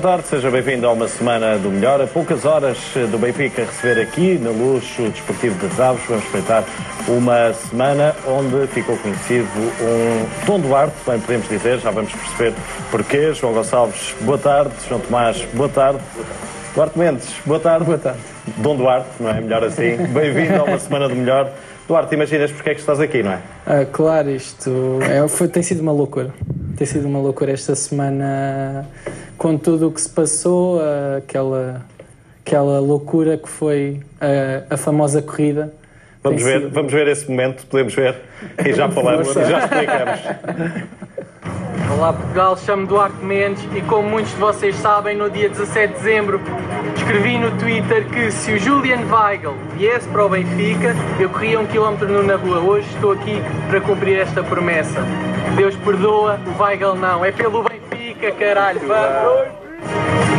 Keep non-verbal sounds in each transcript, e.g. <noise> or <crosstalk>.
Boa tarde, seja bem-vindo a uma semana do melhor. A poucas horas do Benfica receber aqui na luz o Desportivo de Raves. Vamos espreitar uma semana onde ficou conhecido um Tom Duarte, bem podemos dizer, já vamos perceber porquê. João Gonçalves, boa tarde. João Tomás, boa tarde. Duarte Mendes, boa tarde. Boa tarde. Dom Duarte, não é? Melhor assim. <laughs> Bem-vindo a uma semana do melhor. Duarte, imaginas porque é que estás aqui, não é? Ah, claro, isto é, foi, tem sido uma loucura. Tem sido uma loucura esta semana com tudo o que se passou, ah, aquela, aquela loucura que foi a, a famosa corrida. Vamos Tem ver, sido- vamos ver esse momento, podemos ver e já <laughs> falamos e já explicamos. <laughs> Olá Portugal, chamo Duarte Mendes e como muitos de vocês sabem, no dia 17 de dezembro escrevi no Twitter que se o Julian Weigl viesse para o Benfica, eu corria um quilómetro nu na rua. Hoje estou aqui para cumprir esta promessa. Deus perdoa, o Weigl não. É pelo Benfica, caralho. Vamos!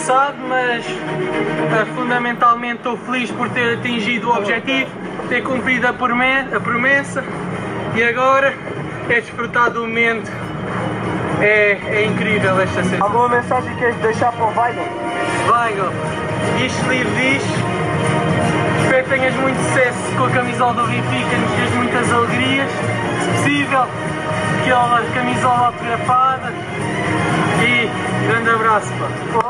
Cansado, mas ah, fundamentalmente estou feliz por ter atingido o objetivo, ter cumprido a, prome- a promessa e agora é desfrutar do momento. É, é incrível esta sensação. Alguma mensagem que queres deixar para o Weigl? Weigl, isto livre diz. Espero que tenhas muito sucesso com a camisola do Benfica, nos dias muitas alegrias. Se possível, aquela camisola autografada. E grande abraço, pá.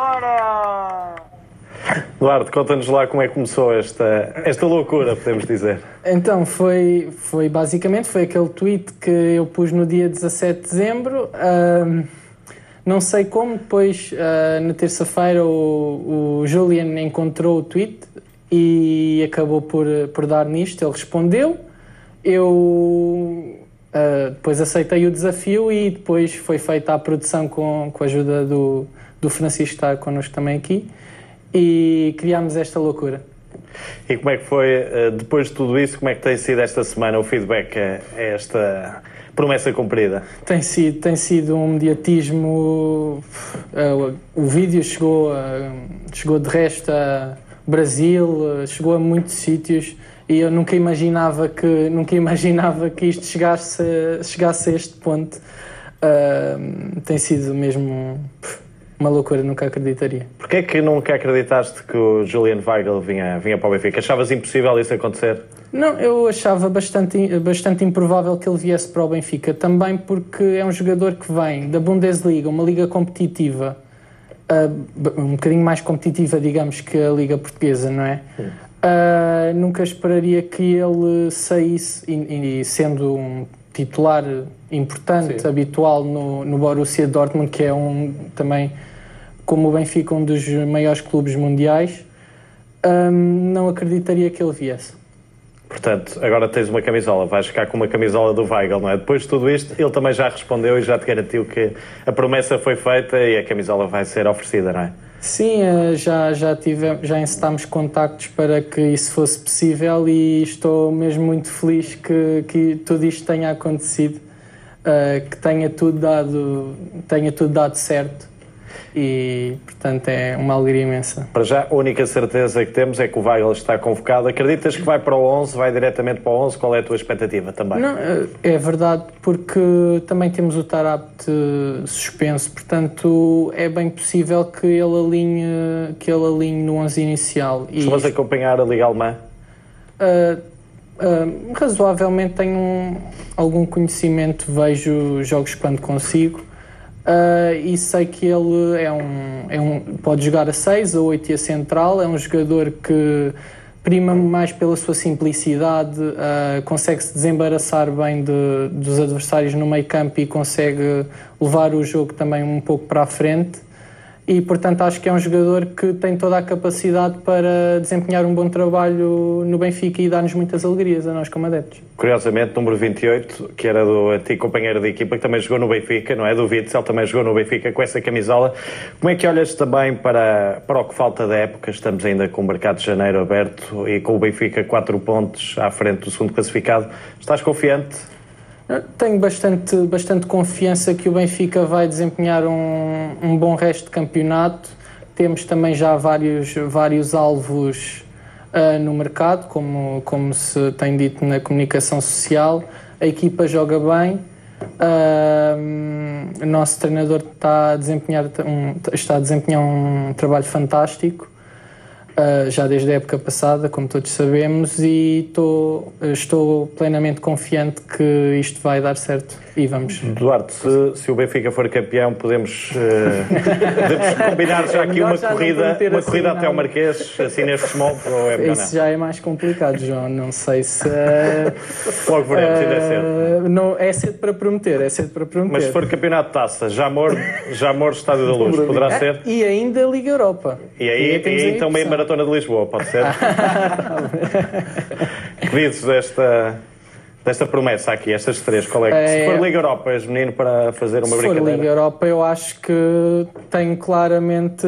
Duarte, conta-nos lá como é que começou esta, esta loucura, podemos dizer. Então, foi, foi basicamente foi aquele tweet que eu pus no dia 17 de dezembro. Ahm, não sei como, depois ah, na terça-feira o, o Julian encontrou o tweet e acabou por, por dar nisto. Ele respondeu, eu ah, depois aceitei o desafio e depois foi feita a produção com, com a ajuda do, do Francisco, que está connosco também aqui, e criámos esta loucura. E como é que foi, eh, depois de tudo isso, como é que tem sido esta semana o feedback a a esta promessa cumprida? Tem sido, tem sido um mediatismo. eh, o vídeo chegou, a- chegou de resto a Brasil, eh, chegou a muitos sítios e eu nunca imaginava que, <laughs> nunca imaginava que isto chegasse, a- chegasse a este ponto. Tem sido mesmo uma loucura, nunca acreditaria. Porquê é que nunca acreditaste que o Julian Weigl vinha, vinha para o Benfica? Achavas impossível isso acontecer? Não, eu achava bastante, bastante improvável que ele viesse para o Benfica, também porque é um jogador que vem da Bundesliga, uma liga competitiva, b- um bocadinho mais competitiva, digamos, que a liga portuguesa, não é? Ah, nunca esperaria que ele saísse, e, e sendo um titular importante, Sim. habitual no, no Borussia Dortmund, que é um também, como o Benfica, um dos maiores clubes mundiais, ah, não acreditaria que ele viesse. Portanto, agora tens uma camisola, vais ficar com uma camisola do Weigl, não é? Depois de tudo isto, ele também já respondeu e já te garantiu que a promessa foi feita e a camisola vai ser oferecida, não é? Sim, eh, já, já, tive, já encetámos contactos para que isso fosse possível e estou mesmo muito feliz que, que tudo isto tenha acontecido, eh, que tenha tudo dado, tenha tudo dado certo. E, portanto, é uma alegria imensa. Para já, a única certeza que temos é que o Weigl está convocado. Acreditas que vai para o 11, vai diretamente para o 11? Qual é a tua expectativa também? Não, é verdade, porque também temos o Tarabt suspenso, portanto, é bem possível que ele alinhe, que ele alinhe no 11 inicial. Costumas acompanhar a Liga Alemã? Uh, uh, razoavelmente tenho um, algum conhecimento, vejo jogos quando consigo. Uh, e sei que ele é um, é um. pode jogar a 6 ou 8 e a central. É um jogador que prima mais pela sua simplicidade, uh, consegue se desembaraçar bem de, dos adversários no meio campo e consegue levar o jogo também um pouco para a frente e portanto acho que é um jogador que tem toda a capacidade para desempenhar um bom trabalho no Benfica e dar-nos muitas alegrias a nós como adeptos. Curiosamente, número 28, que era do antigo companheiro de equipa, que também jogou no Benfica, não é? Do Witzel, também jogou no Benfica com essa camisola. Como é que olhas também para, para o que falta da época? Estamos ainda com o mercado de janeiro aberto e com o Benfica 4 pontos à frente do segundo classificado. Estás confiante? Tenho bastante, bastante confiança que o Benfica vai desempenhar um, um bom resto de campeonato. Temos também já vários, vários alvos uh, no mercado, como, como se tem dito na comunicação social. A equipa joga bem. Uh, o nosso treinador está a desempenhar um, está a desempenhar um trabalho fantástico já desde a época passada, como todos sabemos, e tô, estou plenamente confiante que isto vai dar certo e vamos. Duarte, se, se o Benfica for campeão, podemos, uh, <laughs> podemos combinar já aqui uma já corrida, uma assim, corrida até ao Marquês, assim neste momento, ou é melhor Isso já é mais complicado, João. Não sei se. Uh, Logo veremos, ainda é cedo. Não, é cedo para prometer, é cedo para prometer. Mas se for campeonato de taça, já mor, já mor Estádio da Luz, poderá ser? E ainda Liga Europa. E aí, e aí então meia maratona de Lisboa, pode ser? <laughs> que dizes desta desta promessa aqui, estas três, qual é? é... Se for Liga Europa, és menino para fazer uma Se brincadeira? Se for Liga Europa, eu acho que tenho claramente...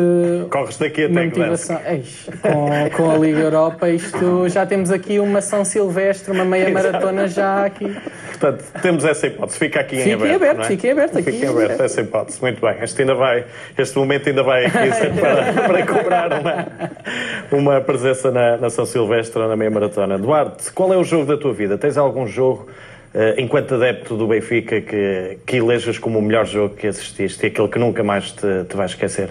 Corres daqui até motivação. Eish, com, com a Liga Europa, isto já temos aqui uma São Silvestre, uma meia maratona já aqui. Portanto, temos essa hipótese. Fica aqui em aberto. aberto é? Aberto aqui. Fiquem aberto essa hipótese. Muito bem. Este, ainda vai, este momento ainda vai aqui <laughs> para, para cobrar uma, uma presença na, na São Silvestre na meia maratona. Duarte, qual é o jogo da tua vida? Tens algum jogo jogo, uh, enquanto adepto do Benfica, que, que elejas como o melhor jogo que assististe e aquele que nunca mais te, te vais esquecer?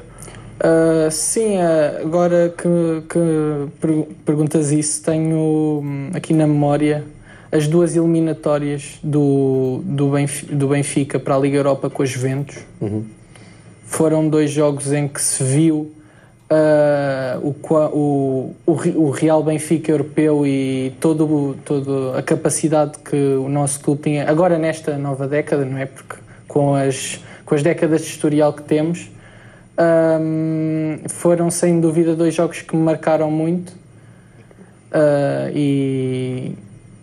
Uh, sim, uh, agora que, que perguntas isso, tenho hum, aqui na memória as duas eliminatórias do, do, Benfica, do Benfica para a Liga Europa com a Juventus. Uhum. Foram dois jogos em que se viu uh, o, o, o, Real Benfica europeu e todo, todo a capacidade que o nosso clube tinha, agora nesta nova década, não é? Porque com as, com as décadas de historial que temos, um, foram sem dúvida dois jogos que me marcaram muito uh, e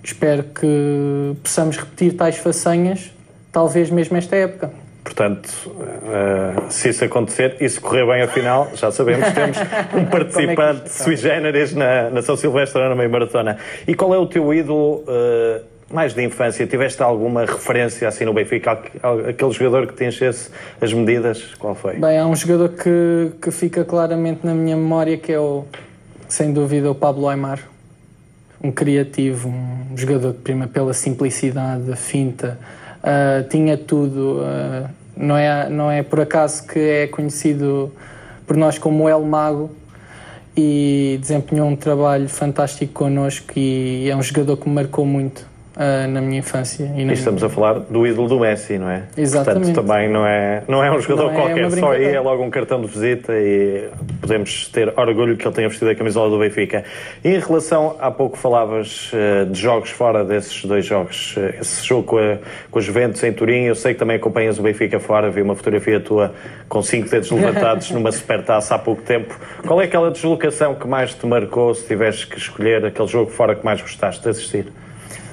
espero que possamos repetir tais façanhas, talvez mesmo esta época. Portanto, uh, se isso acontecer e se correr bem a final, já sabemos que temos um <laughs> participante é sui generis na, na São Silvestre na meia maratona. E qual é o teu ídolo uh, mais de infância? Tiveste alguma referência assim no Benfica? Aquele jogador que te enchesse as medidas? Qual foi? Bem, há um jogador que, que fica claramente na minha memória que é o, sem dúvida, o Pablo Aymar. Um criativo, um jogador que prima pela simplicidade, a finta, Uh, tinha tudo. Uh, não, é, não é por acaso que é conhecido por nós como El Mago e desempenhou um trabalho fantástico connosco e é um jogador que me marcou muito uh, na minha infância. E, e estamos a falar do ídolo do Messi, não é? Exatamente. Portanto, também não é, não é um jogador é qualquer, é só aí é logo um cartão de visita e podemos ter orgulho que ele tenha vestido a camisola do Benfica. E em relação, há pouco falavas uh, de jogos fora desses dois jogos, uh, esse jogo com a, com a Juventus em Turim, eu sei que também acompanhas o Benfica fora, vi uma fotografia tua com cinco dedos levantados <laughs> numa supertaça há pouco tempo. Qual é aquela deslocação que mais te marcou, se tivesse que escolher aquele jogo fora que mais gostaste de assistir?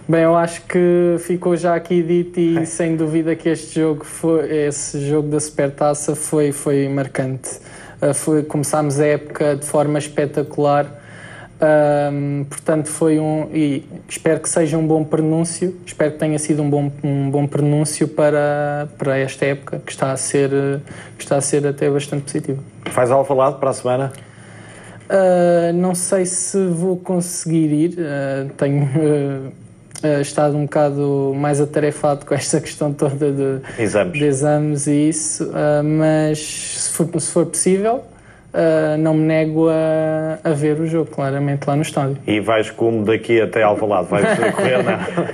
Bem, eu acho que ficou já aqui dito e é. sem dúvida que este jogo, foi, esse jogo da Supertaça foi, foi marcante. Uh, foi, começámos a época de forma espetacular. Um, portanto, foi um. E espero que seja um bom prenúncio, espero que tenha sido um bom, um bom prenúncio para, para esta época, que está, a ser, que está a ser até bastante positivo. Faz Alvalade para a semana? Uh, não sei se vou conseguir ir, uh, tenho uh, estado um bocado mais atarefado com esta <laughs> questão toda de exames, de exames e isso, mas se for, se for possível uh, não me nego a, a, ver o jogo, claramente, lá no estádio. E vais como daqui até Alvalade? Vais <laughs> correr?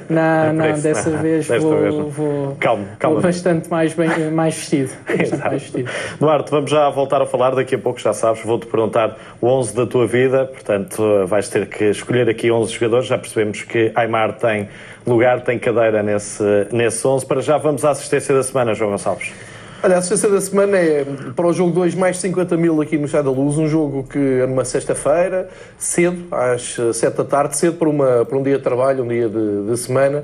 Não, não, não dessa não. vez Desta vou, vez vou, calma, calma. Vou bastante mais, bem, <laughs> mais vestido. Bastante mais vestido. Duarte, vamos já voltar a falar, daqui a pouco já sabes, vou-te perguntar o 11 da tua vida, portanto vais ter que escolher aqui 11 jogadores, já percebemos que Aymar tem lugar, tem cadeira nesse, nesse 11. Para já vamos à assistência da semana, João Gonçalves. Olha, a assistência da semana é para o jogo 2 mais 50 mil aqui no Chá da Luz, um jogo que é numa sexta-feira, cedo, às 7 da tarde, cedo para, uma, para um dia de trabalho, um dia de, de semana.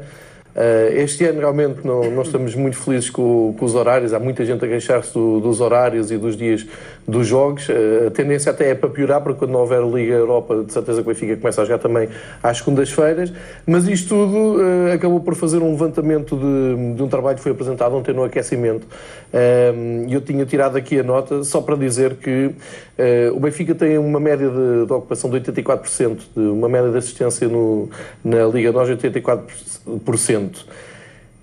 Uh, este ano realmente não, não estamos muito felizes com, com, os horários, há muita gente a queixar-se do, dos horários e dos dias dos jogos. Uh, a tendência até é para piorar, porque quando não houver Liga Europa, de certeza que o Benfica começa a jogar também às segundas-feiras. Mas isto tudo uh, acabou por fazer um levantamento de, de, um trabalho que foi apresentado ontem no aquecimento. E eu tinha tirado aqui a nota só para dizer que o Benfica tem uma média de, de ocupação de 84%, de uma média de assistência no, na Liga Nós de 84%.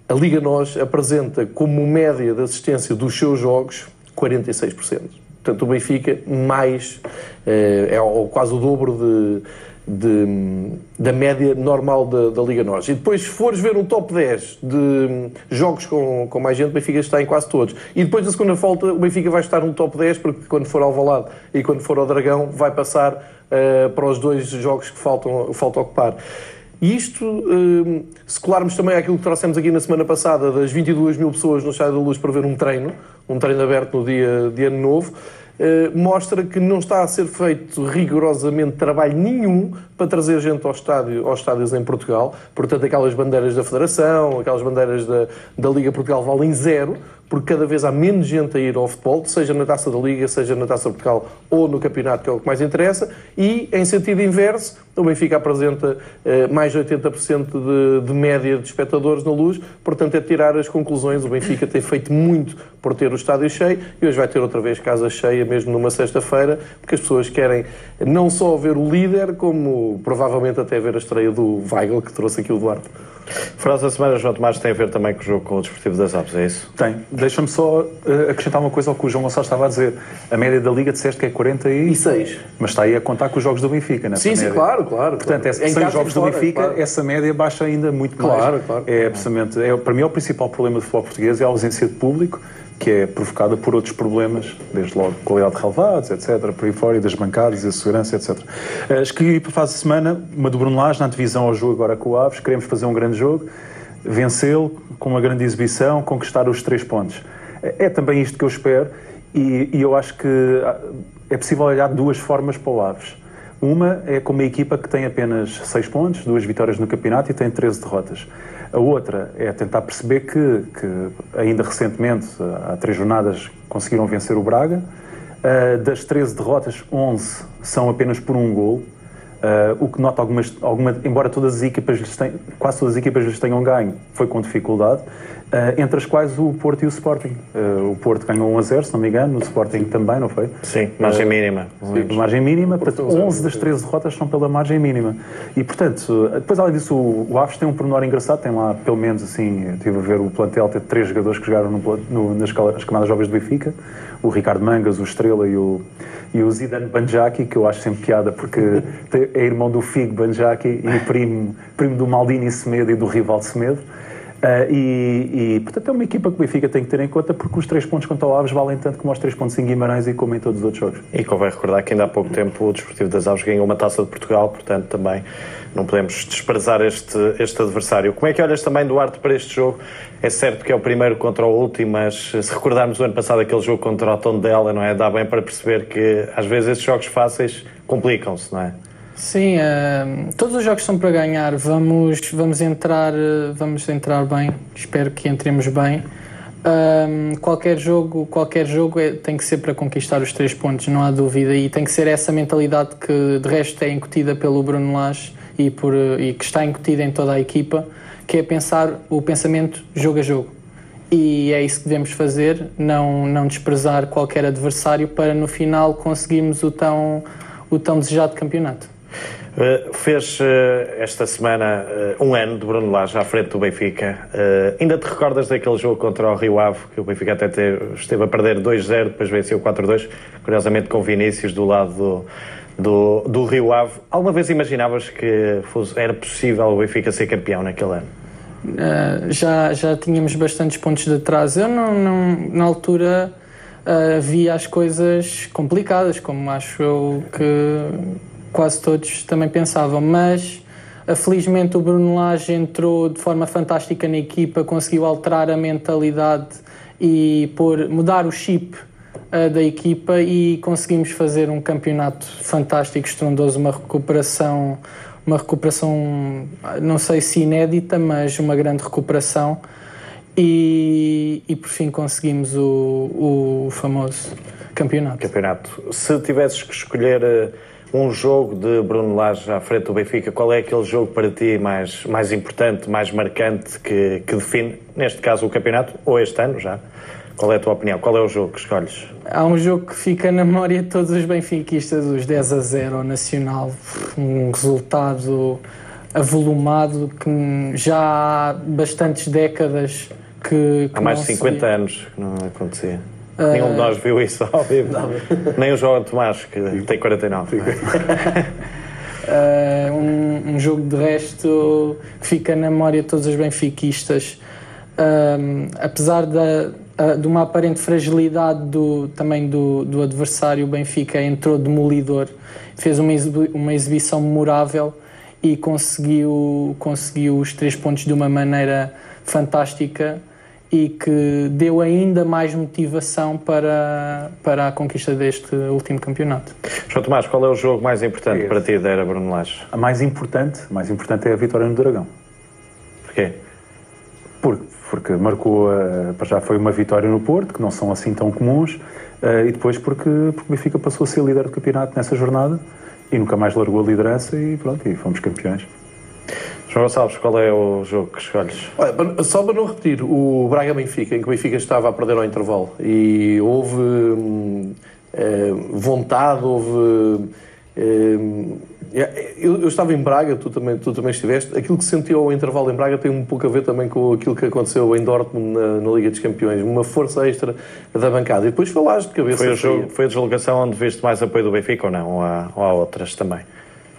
A Liga NOS apresenta como média de assistência dos seus jogos 46%. Portanto, o Benfica mais, eh, é quase o dobro de, de, da média normal da, da, Liga NOS. E depois, se fores ver um top 10 de jogos com, com mais gente, o Benfica está em quase todos. E depois da segunda volta, o Benfica vai estar no top 10, porque quando for ao Valado e quando for ao Dragão, vai passar uh, para os dois jogos que faltam, faltam ocupar. E isto, hum, se colarmos também aquilo que trouxemos aqui na semana passada, das 22 mil pessoas no Estádio da Luz para ver um treino, um treino aberto no dia de Ano Novo, eh, mostra que não está a ser feito rigorosamente trabalho nenhum para trazer gente ao estádio, aos estádios em Portugal. Portanto, aquelas bandeiras da Federação, aquelas bandeiras da, da Liga Portugal valem zero, porque cada vez há menos gente a ir ao futebol, seja na Taça da Liga, seja na Taça de Portugal ou no Campeonato, que é o que mais interessa, e, em sentido inverso, o Benfica apresenta eh, mais de 80% de, de média de espectadores na luz, portanto é tirar as conclusões. O Benfica tem feito muito por ter o estádio cheio e hoje vai ter outra vez casa cheia, mesmo numa sexta-feira, porque as pessoas querem não só ver o líder, como provavelmente até ver a estreia do Weigl, que trouxe aqui o Duarte. Frase da semana, João Tomás, tem a ver também com o jogo com o Desportivo das Aves, é isso? Tem. Deixa-me só uh, acrescentar uma coisa ao que o João Gonçalves estava a dizer. A média da Liga disseste que é 46. Mas está aí a contar com os jogos do Benfica, não é? Sim, média. sim, claro, claro. Portanto, claro. Sem os jogos do fora, Benfica, claro. essa média baixa ainda muito mais. Claro, claro. É, precisamente, é, para mim, é o principal problema do futebol português é a ausência de público que é provocada por outros problemas, desde logo qualidade de relevados, etc., por aí fora, e das bancadas, e a segurança, etc. Escolhi para fase de semana uma do Bruno Lage, na divisão ao jogo agora com o Aves, queremos fazer um grande jogo, vencê-lo com uma grande exibição, conquistar os três pontos. É também isto que eu espero e, e, eu acho que é possível olhar duas formas para o Aves. Uma é com uma equipa que tem apenas seis pontos, duas vitórias no campeonato e tem 13 derrotas. A outra é tentar perceber que, que ainda recentemente, há três jornadas, conseguiram vencer o Braga. Uh, das 13 derrotas, 11 são apenas por um gol. Uh, o que nota algumas, alguma, embora todas as equipas lhes tenham, quase todas as equipas lhes tenham ganho, foi com dificuldade, entre as quais o Porto e o Sporting. Uh, o Porto ganhou 1 a 0, se não me engano, o Sporting também, não foi? Sim, margem mínima. Sim, margem mínima, portanto, 11 das 13 derrotas são pela margem mínima. E, portanto, depois além disso, o, o Aves tem um pormenor engraçado, tem lá, pelo menos assim, eu estive a ver o plantel, ter três jogadores que jogaram no, no, nas, nas camadas jovens do Benfica, o Ricardo Mangas, o Estrela e o, e o Zidane Banjaki, que eu acho sempre piada porque <laughs> é irmão do Figo Banjaki e primo, primo do Maldini Semedo e do rival Semedo. Uh, e, e, portanto, é uma equipa que o Benfica tem que ter em conta porque os três pontos contra o Aves valem tanto como os três pontos em Guimarães e como em todos os outros jogos. E convém recordar que ainda há pouco tempo o Desportivo das Aves ganhou uma taça de Portugal, portanto, também não podemos desprezar este, este adversário. Como é que olhas também, Duarte, para este jogo? É certo que é o primeiro contra o último, mas se recordarmos o ano passado aquele jogo contra o Tondela, não é? Dá bem para perceber que às vezes esses jogos fáceis complicam-se, não é? Sim, uh, todos os jogos são para ganhar. Vamos, vamos, entrar, vamos entrar bem. Espero que entremos bem. Um, qualquer jogo, qualquer jogo é, tem que ser para conquistar os três pontos, não há dúvida, e tem que ser essa mentalidade que de resto é incutida pelo Bruno Lage e, por, e que está incutida em toda a equipa, que é pensar o pensamento jogo a jogo. E é isso que devemos fazer, não, não desprezar qualquer adversário para no final conseguirmos o tão, o tão desejado campeonato. Uh, fez uh, esta semana uh, um ano de Bruno Lage à frente do Benfica. ainda te recordas daquele jogo contra o Rio Ave, que o Benfica até teve, esteve a perder 2-0, depois venceu 4-2, curiosamente com Vinícius do lado do, do, do Rio Ave. Alguma vez imaginavas que fosse, era possível o Benfica ser campeão naquele ano? Uh, já, já tínhamos bastantes pontos de atraso. Eu, não, não na altura, uh, via as coisas complicadas, como acho eu que quase todos também pensavam, mas uh, felizmente o Bruno Lage entrou de forma fantástica na equipa, conseguiu alterar a mentalidade e por mudar o chip da equipa e conseguimos fazer um campeonato fantástico, estrondoso, uma recuperação, uma recuperação, não sei se inédita, mas uma grande recuperação. E, e por fim conseguimos o, o famoso campeonato. Campeonato. Se tivesses que escolher eh, um jogo de Bruno Lage à frente do Benfica, qual é aquele jogo para ti mais, mais importante, mais marcante, que, que define, neste caso, o campeonato, ou este ano já? Qual é a tua opinião? Qual é o jogo que escolhes? Há um jogo que fica na memória de todos os benfiquistas, os 10 a 0 ao Nacional. Um resultado avolumado que já há bastantes décadas que. que há mais de 50 anos que não acontecia. Nenhum de nós viu isso ao vivo. Nem o João Tomás, que tem 49. uh, <laughs> um, um, jogo de resto que fica na memória de todos os benfiquistas. Uh, apesar da, uh, de uma aparente fragilidade do, também do, do adversário, o Benfica entrou demolidor, fez uma, exibi uma exibição memorável e conseguiu, conseguiu os três pontos de uma maneira fantástica e que deu ainda mais motivação para, para a conquista deste último campeonato. João Tomás, qual é o jogo mais importante Esse. para ti da era Bruno Lage? A mais importante, a mais importante é a vitória no Dragão. Porquê? Porque porque marcou, uh, já foi uma vitória no Porto, que não são assim tão comuns, uh, e depois porque, porque o Benfica passou a ser líder do campeonato nessa jornada e nunca mais largou a liderança e pronto, e fomos campeões. João Gonçalves, qual é o jogo que escolhes? Olha, só para não repetir, o Braga-Benfica, em que o Benfica estava a perder ao intervalo e houve hum, eh, vontade, houve hum, eu, eu, estava em Braga, tu também, tu também estiveste. Aquilo que sentiu ao intervalo em Braga tem um pouco a ver também com aquilo que aconteceu em Dortmund na, na Liga dos Campeões. Uma força extra da bancada. E depois falaste de cabeça. Foi, jogo, foi a deslocação onde viste mais apoio do Benfica ou não? Ou há, ou há outras também?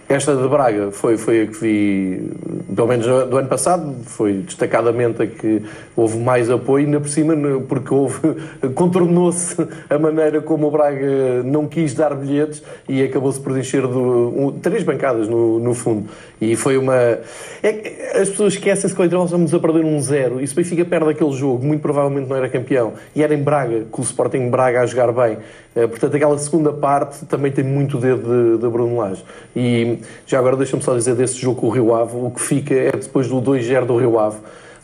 Esta de Braga foi, foi a que vi, pelo menos do ano passado, foi destacadamente a que houve mais apoio, ainda por cima, porque houve, <laughs> contornou-se a maneira como o Braga não quis dar bilhetes e acabou-se por encher um, três bancadas no, no fundo. E foi uma. É, as pessoas esquecem-se que o intervalo a perder um zero e se o Benfica perde aquele jogo, muito provavelmente não era campeão. E era em Braga, com o Sporting Braga a jogar bem. Eh, portanto, aquela segunda parte também tem muito dedo de, de Bruno Lage. E já agora deixa-me só dizer desse jogo com o Rio Ave, o que fica é depois do 2-0 do Rio Ave.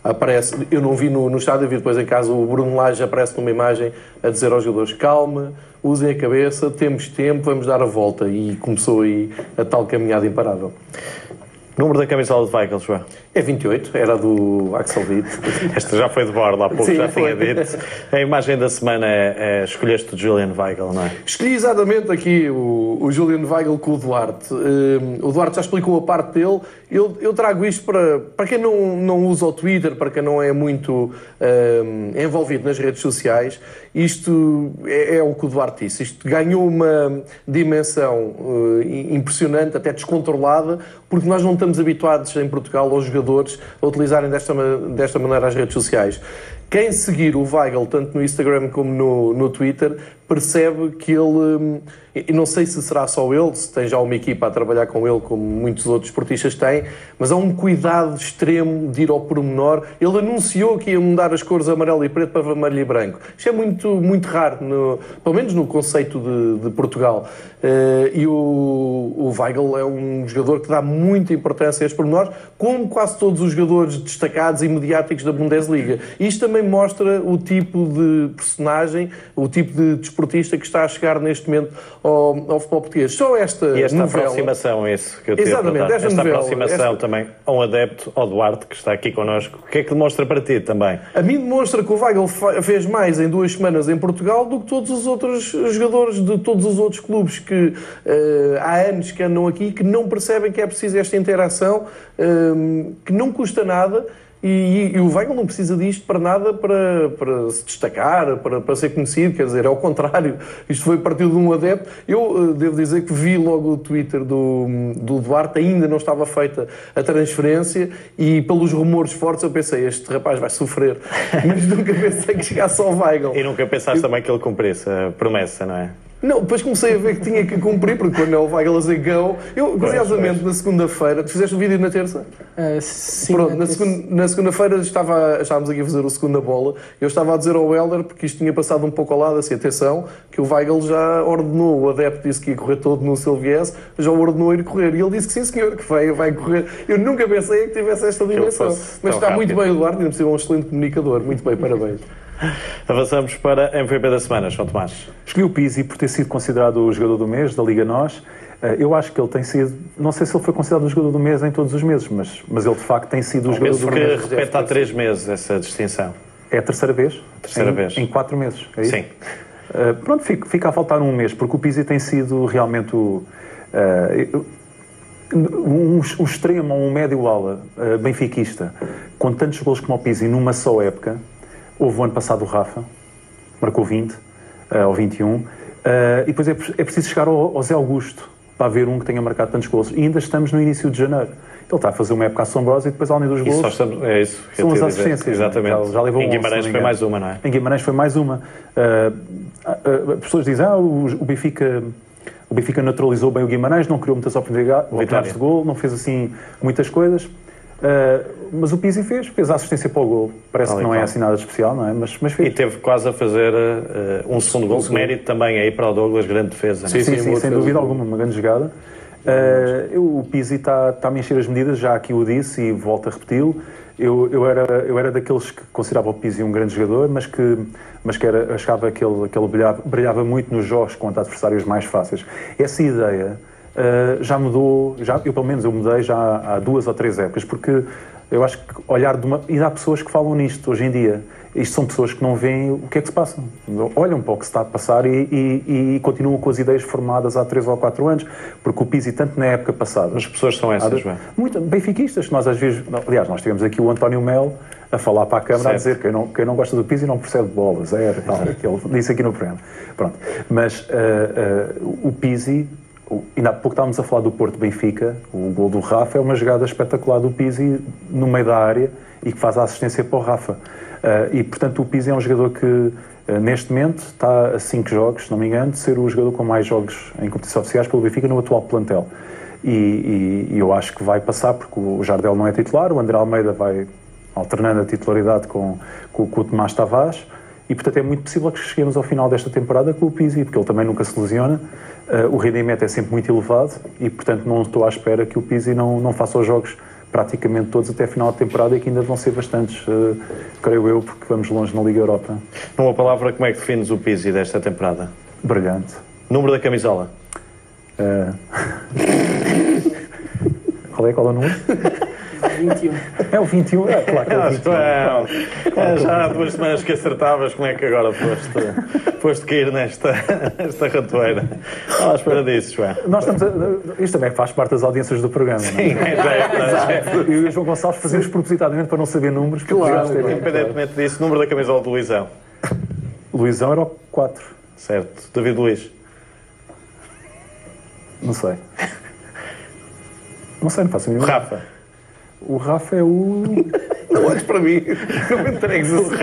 Aparece, eu não vi no, no estádio, vi depois em casa o Bruno Lage aparece numa imagem a dizer aos jogadores: calma, usem a cabeça, temos tempo, vamos dar a volta. E começou aí a tal caminhada imparável. Número da camisola de Weigl, João? É 28, era do Axel Witt. <laughs> Esta já foi de borla, há pouco Sim, já foi. tinha dito. A imagem da semana é, é escolheste o Julian Weigl, não é? Escolhi exatamente aqui o, o Julian Weigl com o Duarte. Um, o Duarte já explicou a parte dele. Eu, eu trago isto para, para quem não, não usa o Twitter, para quem não é muito um, envolvido nas redes sociais. Isto é, é, o que o Duarte disse. Isto ganhou uma dimensão uh, impressionante, até descontrolada, porque nós não estamos habituados em Portugal aos jogadores a utilizarem desta, desta maneira as redes sociais. Quem seguir o Weigl, tanto no Instagram como no, no Twitter, percebe que ele, hum, e não sei se será só ele, se tem já uma equipa a trabalhar com ele, como muitos outros esportistas têm, mas há um cuidado extremo de ir ao pormenor. Ele anunciou que ia mudar as cores amarelo e preto para vermelho e branco. Isto é muito, muito raro, no, pelo menos no conceito de, de Portugal. Uh, e o, o Weigl é um jogador que dá muita importância a estes pormenores, como quase todos os jogadores destacados e mediáticos da Bundesliga. Isto também também mostra o tipo de personagem, o tipo de desportista que está a chegar neste momento ao, ao futebol português. Só esta, E esta novela... aproximação, é isso que eu te Exatamente, esta Esta novela, aproximação esta- também a um adepto, ao Duarte, que está aqui connosco. O que é que demonstra para ti também? A mim demonstra que o Weigl fez mais em duas semanas em Portugal do que todos os outros jogadores de todos os outros clubes que eh, há anos que andam aqui que não percebem que é preciso esta interação, eh, que não custa nada. E, e o Weigl não precisa disto para nada para, para se destacar, para, para ser conhecido, quer dizer, é ao contrário. Isto foi partido de um adepto. Eu eh, devo dizer que vi logo o Twitter do, do Duarte, ainda não estava feita a transferência e pelos rumores fortes eu pensei, este rapaz vai sofrer. <laughs> Mas nunca pensei que chegasse ao Weigl. E nunca pensaste também que ele cumprisse a promessa, não é? Não, depois comecei a ver que tinha que cumprir, porque quando é o Weigl a dizer go... Eu, curiosamente, na segunda-feira... Tu fizeste o vídeo na terça? Ah, sim, Pronto, na, segunda-feira estava, estávamos aqui a fazer o segunda bola. Eu estava a dizer ao Helder, porque isto tinha passado um pouco ao lado, assim, atenção, que o Weigl já ordenou, o adepto disse que ia correr todo no Silvies, já ordenou ir correr. E ele disse que sim, senhor, que vai, vai correr. Eu nunca pensei que tivesse esta dimensão. Mas está muito rápido. bem, o Eduardo, ainda por cima é um excelente comunicador. Muito bem, parabéns. Avançamos para MVP da semana, João Tomás. Escolhi o Pizzi por ter sido considerado o jogador do mês da Liga Nós. Eh, Eu acho que ele tem sido, não sei se ele foi considerado o jogador do mês em todos os meses, mas, mas ele de facto tem sido o jogador Penso do que mês. repete há três meses essa distinção. É a terceira vez? Terceira em, vez. Em quatro meses, é? Sim. Uh, pronto, fica, fica a faltar um mês, porque o Pizzi tem sido realmente o, uh, um, um extremo ou um médio ala uh, benfiquista, com tantos gols como o Pizzi numa só época. Houve o ano passado o Rafa, marcou 20, uh, ou 21, uh, e depois é, é preciso chegar ao, ao Zé Augusto para haver um que tenha marcado tantos gols. E ainda estamos no início de janeiro. Ele está a fazer uma época assombrosa e depois, além dos gols, estamos, é isso são as assistências. não é? Exatamente. Já, já levou em 11, Guimarães foi mais uma, não é? Em Guimarães foi mais uma. Uh, uh, as pessoas dizem, ah, o, o Benfica... O Benfica naturalizou bem o Guimarães, não criou muitas oportunidade- oportunidades de gol, não fez assim muitas coisas. Uh, mas o Pizzi fez, fez a assistência para o gol. Parece Tal que e não é assim nada especial, não é? Mas, mas E fez. teve quase a fazer eh, um segundo gol, mérito também aí para o Douglas, grande defesa. não é? Sim, Sim, sim, sim, sem dúvida alguma, uma grande jogada. Uh, eu- o Pizzi está está a mexer as medidas, já aqui o disse e volto a repeti-lo. Eu, eu, era, eu era daqueles que considerava o Pizzi um grande jogador, mas que, mas que era, achava que ele, que ele brilhava, brilhava muito nos jogos contra adversários mais fáceis. Essa ideia uh, já mudou, já, eu pelo menos eu mudei já há duas ou três épocas, porque eu acho que olhar de uma. E há pessoas que falam nisto hoje em dia. Isto são pessoas que não veem o que é que se passa. Olham para o que se está a passar e, e- e continuam com as ideias formadas há três ou quatro anos. Porque o Pizzi, tanto na época passada. As pessoas são essas, João. Muito benfiquistas, nós às vezes. Aliás, nós tivemos aqui o António Melo a falar para a Câmara a Certo. dizer que quem não, quem não gosta do Pizzi não percebe de bola, zero e tal. <laughs> que Ele disse aqui no programa. Pronto. Mas ah, ah, o Pizzi. Ainda há pouco estávamos a falar do Porto Benfica, o gol do Rafa é uma jogada espetacular do Pizzi no meio da área e que faz a assistência para o Rafa. Ah, e portanto o Pizzi é um jogador que ah, neste momento está a 5 jogos, se não me engano, de ser o jogador com mais jogos em competições oficiais pelo Benfica no atual plantel. E, e- e eu acho que vai passar porque o Jardel não é titular, o André Almeida vai alternando a titularidade com, com, com o Tomás Tavares e portanto é muito possível que cheguemos ao final desta temporada com o Pizzi, porque ele também nunca se lesiona, Ah, o rendimento é sempre muito elevado e portanto não estou à espera que o Pizzi não, não faça os jogos praticamente todos até a final da temporada e que ainda vão ser bastantes, ah, creio eu, porque vamos longe na Liga Europa. Numa palavra, como é que defines o Pizzi desta temporada? Brilhante. Número da camisola? Ah, <laughs> qual é, qual é o número? <laughs> 21. É o 21, é claro que é o 21. João, é, já há duas semanas que acertavas, como é que agora foste, foste cair nesta, nesta ratoeira? Estava à espera disso, João. Nós estamos a, isto também faz parte das audiências do programa. não é? Sim, é, é, Eu e o João Gonçalves fazemos propositadamente para não saber números. Claro, claro. Independentemente disso, número da camisola do Luizão. Luizão era o 4. Certo. David Luiz. Não sei. Não sei, não faço a mínima. Rafa. O Rafa é o. <laughs> Não olhes para mim, não me entregues assim.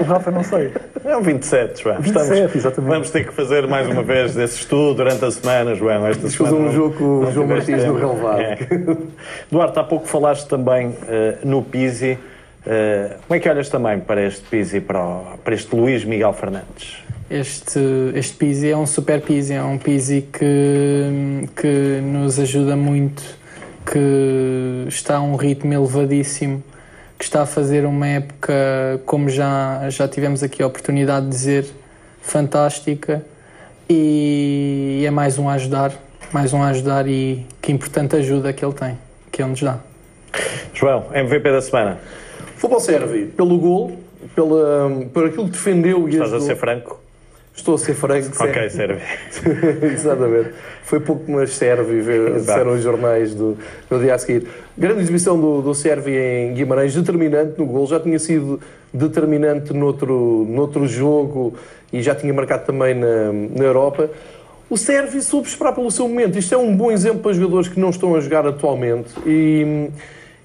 O Rafa não sei. É um 27, João. 27, exatamente. Vamos ter que fazer mais uma vez esse estudo durante a semana, João. Esta Vamos fazer um não- jogo com o João Martins no tempo. relevado. É. Duarte, há pouco falaste também eh, no Pizzi. Eh, como é que olhas também para este Pizzi, para, o- para este Luís Miguel Fernandes? Este, este Pizzi é um super Pizzi, é um Pizzi que, que nos ajuda muito, que está a um ritmo elevadíssimo, que está a fazer uma época, como já, já tivemos aqui a oportunidade de dizer, fantástica e é mais um a ajudar, mais um a ajudar e que importante ajuda que ele tem, que ele nos dá. João, MVP da semana. Futebol serve pelo gol, pela, por aquilo que defendeu e Estás a ajudou. ser franco? Estou a ser franco. Ok, serve. <laughs> Exatamente. Foi pouco, mas serve, disseram os jornais do, no dia a seguir. Grande exibição do, do Servi em Guimarães, determinante no gol, já tinha sido determinante noutro, noutro jogo e já tinha marcado também na, na Europa. O Servi soube esperar pelo seu momento. Isto é um bom exemplo para jogadores que não estão a jogar atualmente e,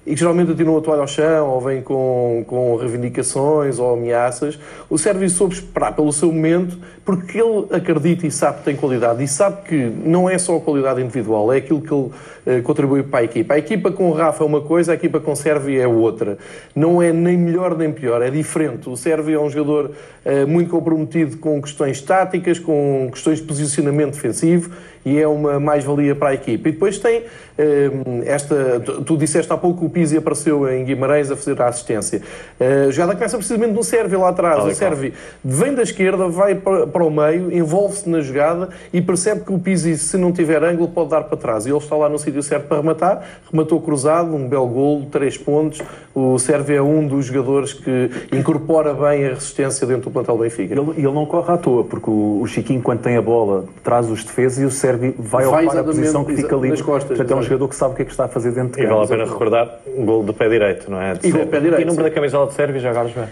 e que geralmente atiram a toalha ao chão ou vêm com, com reivindicações ou ameaças. O Sérvio soube esperar pelo seu momento porque ele acredita e sabe que tem qualidade e sabe que não é só a qualidade individual, é aquilo que ele eh, contribui para a equipa. A equipa com o Rafa é uma coisa, a equipa com o Sérvio é outra. Não é nem melhor nem pior, é diferente. O Sérvio é um jogador eh, muito comprometido com questões táticas, com questões de posicionamento defensivo e é uma mais-valia para a equipa. E depois tem eh, esta. Tu, disseste há pouco que o Pizzi apareceu em Guimarães a fazer a assistência. A jogada começa precisamente no Sérvio lá atrás. E O Sérvio vem da esquerda, vai para, para o meio, envolve-se na jogada e percebe que o Pizzi, se não tiver ângulo, pode dar para trás. E ele está lá no sítio certo para rematar. Rematou cruzado, um belo golo, três pontos. O Sérvio é um dos jogadores que incorpora bem a resistência dentro do plantel do Benfica. Ele, ele não corre à toa, porque o, o Chiquinho, quando tem a bola, traz os defesas e o Sérvio vai, Vai ocupar a posição que fica livre. costas, Portanto, é um jogador que sabe o que é que está a fazer dentro de E vale a campo. pena recordar um gol de pé direito, não é? De E gol de pé direito, E número sim. da camisola de Sérvio já agora João?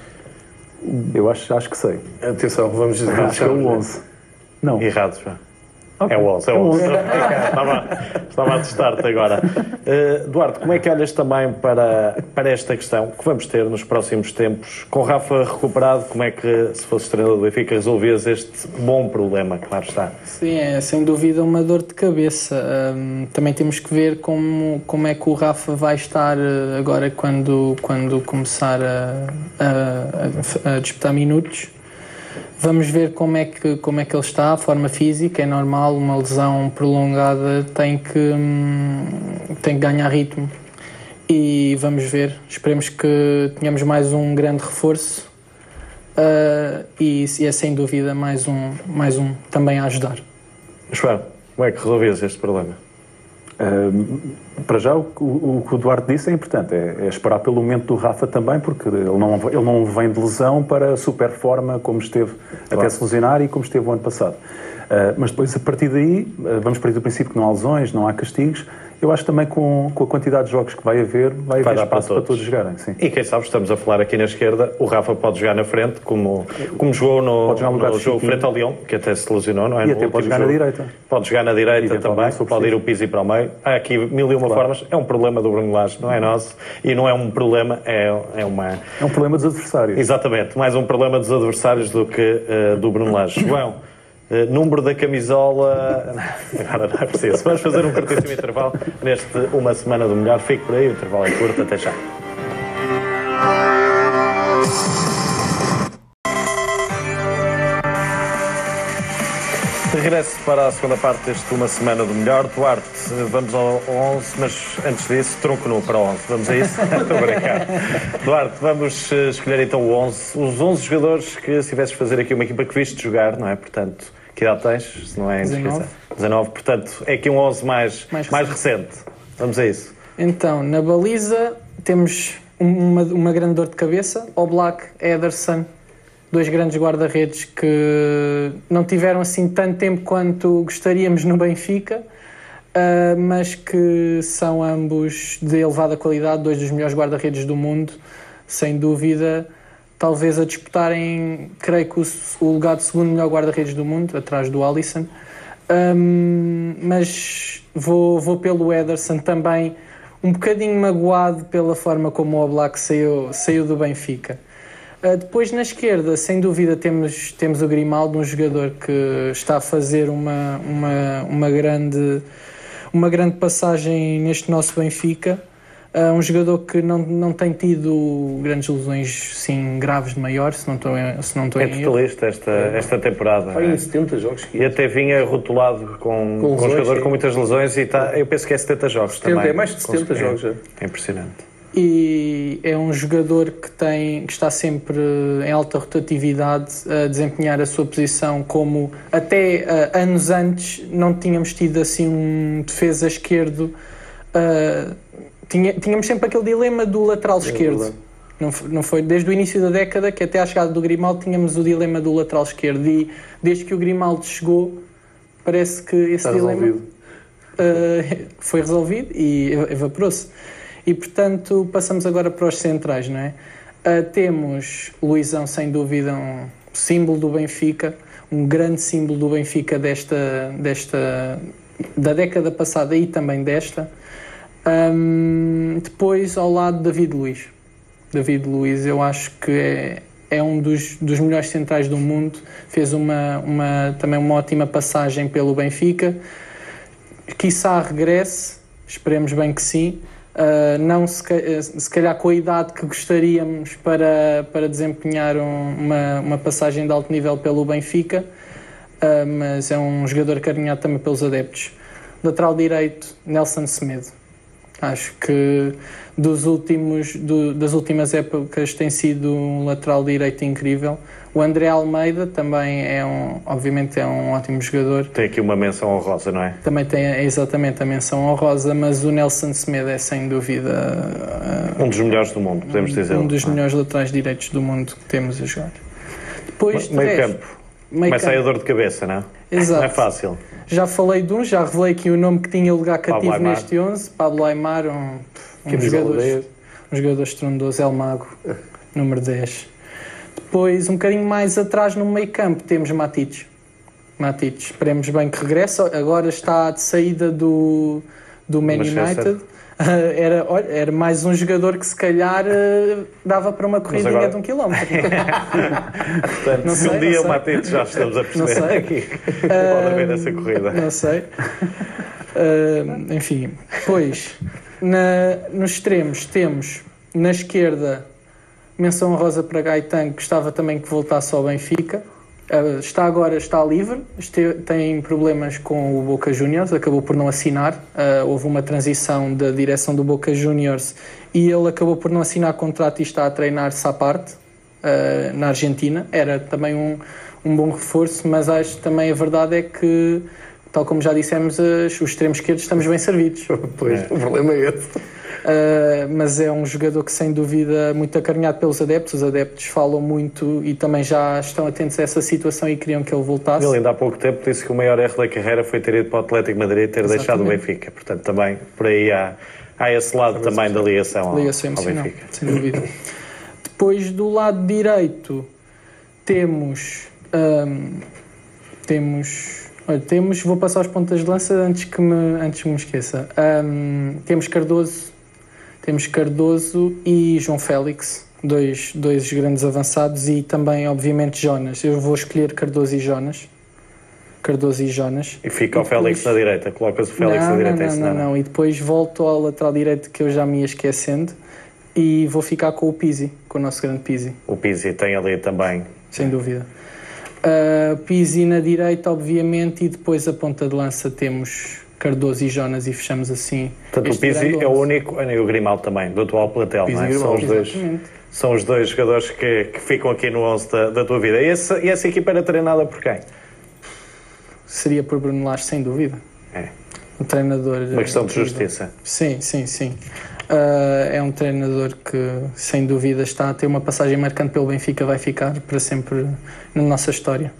Eu acho, acho que sei. Atenção, vamos dizer. Acho que é o 11. Não. Errado, É o 11, é o 11. estava, estava a testar-te agora. Uh, Duarte, como é que olhas também para, para esta questão que vamos ter nos próximos tempos? Com o Rafa recuperado, como é que, se fosse treinador do Benfica, resolvias este bom problema? Claro está. Sim, é sem dúvida uma dor de cabeça. Hum, também temos que ver como, como é que o Rafa vai estar eh, agora quando, quando começar a, a- a- a disputar minutos. Vamos ver como é, que, como é que ele está, a forma física, é normal, uma lesão prolongada tem que, hum, tem que ganhar ritmo. E vamos ver, esperemos que tenhamos mais um grande reforço Uh, e, é sem dúvida mais um, mais um também a ajudar. João, como é que resolvias este problema? Para já, o, que- o que o Duarte disse é importante, é, é esperar pelo momento do Rafa também, porque ele não, ele não vem de lesão para super forma como esteve até se lesionar e como esteve o ano passado. Ah, mas depois, a partir daí, ah, vamos partir do princípio que não há lesões, não há castigos. Eu acho também com, com a quantidade de jogos que vai haver, vai, Vai haver dar para espaço para todos. todos jogarem. Sim. E quem sabe, estamos a falar aqui na esquerda, o Rafa pode jogar na frente, como, como jogou no, no no jogo frente ao Leão, que até se lesionou, não é? E No até pode jogar na jogo. direita. Pode jogar na direita também, pode ir o Pizzi para o meio. Há aqui mil e uma formas. É um problema do Bruno Lage, não é nosso. E não é um problema, é, é uma... É um problema dos adversários. Exatamente, mais um problema dos adversários do que eh, do Bruno Lage. <coughs> João, número da camisola. <laughs> Agora não é preciso. Vamos fazer um curtíssimo intervalo neste Uma Semana do Melhor. Fique por aí, o intervalo é curto. Até já. Regresso para a segunda parte deste Uma Semana do Melhor. Duarte, vamos ao 11, mas antes disso, tronco nu para o 11. Vamos a isso? <laughs> Estou brincar. Duarte, vamos eh, escolher então o 11. Os 11 jogadores que, se tivesses fazer aqui uma equipa que viste jogar, não é? Portanto, que idade tens? Se não é 19. indiscrição. 19. Portanto, é aqui um 11 mais, mais, Mais recente. Vamos a isso. Então, na baliza temos uma, uma grande dor de cabeça, Oblak, Ederson, dois grandes guarda-redes que não tiveram assim tanto tempo quanto gostaríamos no Benfica, ah, mas que são ambos de elevada qualidade, dois dos melhores guarda-redes do mundo, sem dúvida, talvez a disputarem, creio que o, o lugar de segundo melhor guarda-redes do mundo, atrás do Alisson. Hum, mas vou, vou pelo Ederson também, um bocadinho magoado pela forma como o Oblak saiu, saiu do Benfica. Uh, depois na esquerda, sem dúvida, temos, temos o Grimaldo, um jogador que está a fazer uma, uma, uma, grande, uma grande passagem neste nosso Benfica. Uh, um jogador que não, não tem tido grandes lesões sim, graves de maior, se não estou, em- se não estou É totalista esta, esta temporada. Vai em 70 jogos que E até vinha rotulado com, com, um lesões, jogador sim. com muitas lesões e tá, eu penso que é 70 jogos 70, também. é mais de 70 É- jogos, já. É impressionante. e é um jogador que, tem, que está sempre em alta rotatividade a desempenhar a sua posição como até uh, anos antes não tínhamos tido assim um defesa esquerdo uh, tinha, tínhamos sempre aquele dilema do lateral é esquerdo verdade. não, não foi desde o início da década que até à chegada do Grimaldo tínhamos o dilema do lateral esquerdo e desde que o Grimaldo chegou parece que esse está dilema uh, foi resolvido e evaporou-se e, portanto, passamos agora para os centrais, não é? Uh, temos Luizão, sem dúvida, um símbolo do Benfica, um grande símbolo do Benfica desta, desta da década passada e também desta. Um, depois, ao lado, David Luiz. David Luiz, eu acho que é, é um dos, dos melhores centrais do mundo. Fez uma, uma, também uma ótima passagem pelo Benfica. Quiçá regresse, esperemos bem que sim. Uh, não se, se, calhar com a idade que gostaríamos para, para desempenhar um, uma, uma passagem de alto nível pelo Benfica, uh, mas é um jogador carinhado também pelos adeptos. Lateral direito, Nelson Semedo. Acho que dos últimos, do, das últimas épocas tem sido um lateral direito incrível. O André Almeida também é um, obviamente é um ótimo jogador. Tem aqui uma menção honrosa, não é? Também tem exatamente a menção honrosa, mas o Nelson Semedo é sem dúvida um dos melhores do mundo, podemos dizer. Um dos melhores laterais direitos do mundo que temos a jogar. Depois, meio resto, campo. Meio Começa campo. a dor de cabeça, não é? Exato. Não é fácil. Já falei de um, já revelei aqui o nome que tinha lugar cativo neste 11, Pablo Aymar, um, um jogador, um jogador estrondoso, El Mago, número 10. Depois, um bocadinho mais atrás no meio campo, temos Matites. Matites, esperemos bem que regresse. Agora está de saída do, do Man United. <laughs> Era, era mais um jogador que se calhar eh, dava para uma corridinha agora... de um quilómetro. <laughs> <laughs> Portanto, não se sei, um dia o Matites já estamos a perceber não sei. aqui, pode haver essa corrida. Não sei. Uh, enfim, pois, na, nos extremos temos na esquerda Menção rosa para Gaetan, que gostava também que voltasse ao Benfica. Uh, está agora está livre, tem problemas com o Boca Juniors, acabou por não assinar. Uh, houve uma transição da direção do Boca Juniors e ele acabou por não assinar contrato e está a treinar-se à parte uh, na Argentina. Era também um, um bom reforço, mas acho também a verdade é que, tal como já dissemos, os extremos esquerdos estamos bem servidos. <laughs> pois, é. o problema é esse. Uh, mas é um jogador que sem dúvida muito acarinhado pelos adeptos. Os adeptos falam muito e também já estão atentos a essa situação e queriam que ele voltasse. Ele ainda há pouco tempo disse que o maior erro da carreira foi ter ido para o Atlético Madrid e ter Exatamente. deixado o Benfica. Portanto, também por aí há, há esse lado Talvez também da ligação ao, ligação ao Benfica. Sem dúvida. Depois do lado direito temos. Um, temos. Olha, temos, vou passar as pontas de lança antes que me, antes que me esqueça. Um, temos Cardoso temos Cardoso e João Félix, dois, dois grandes avançados, e também, obviamente, Jonas. Eu vou escolher Cardoso e Jonas. Cardoso e Jonas. E fica e o Félix na direita, colocas o Félix não, na direita. Não, não, não, não, e depois volto ao lateral direito que eu já me ia esquecendo e vou ficar com o Pizzi, com o nosso grande Pizzi. O Pizzi tem ali também. Sem dúvida. Uh, Pizzi na direita, obviamente, e depois a ponta de lança temos Cardoso e Jonas e fechamos assim. Portanto, o Pizzi é o único, e o Grimaldo também, do atual plantel, não é? São os dois. São os dois jogadores que, que ficam aqui no 11 da, da tua vida. E essa, e essa equipa era treinada por quem? Seria por Bruno Lage, sem dúvida. É. Um treinador. Uma questão de justiça. Sim, sim, sim. Uh, é um treinador que, sem dúvida, está a ter uma passagem marcante pelo Benfica, vai ficar para sempre na nossa história.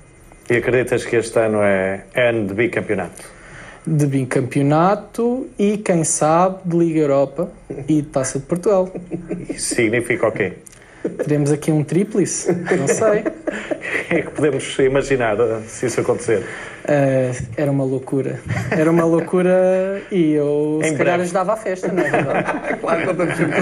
E acreditas que este ano é ano de bicampeonato? De bicampeonato e, quem sabe, de Liga Europa e de Taça de Portugal. Isso significa o quê? Teremos aqui um tríplice, não sei. é que podemos imaginar eh, se isso acontecer? Uh, era uma loucura. Era uma loucura e eu, em se breve. calhar, ajudava a festa, não é verdade? <laughs> claro, contamos sempre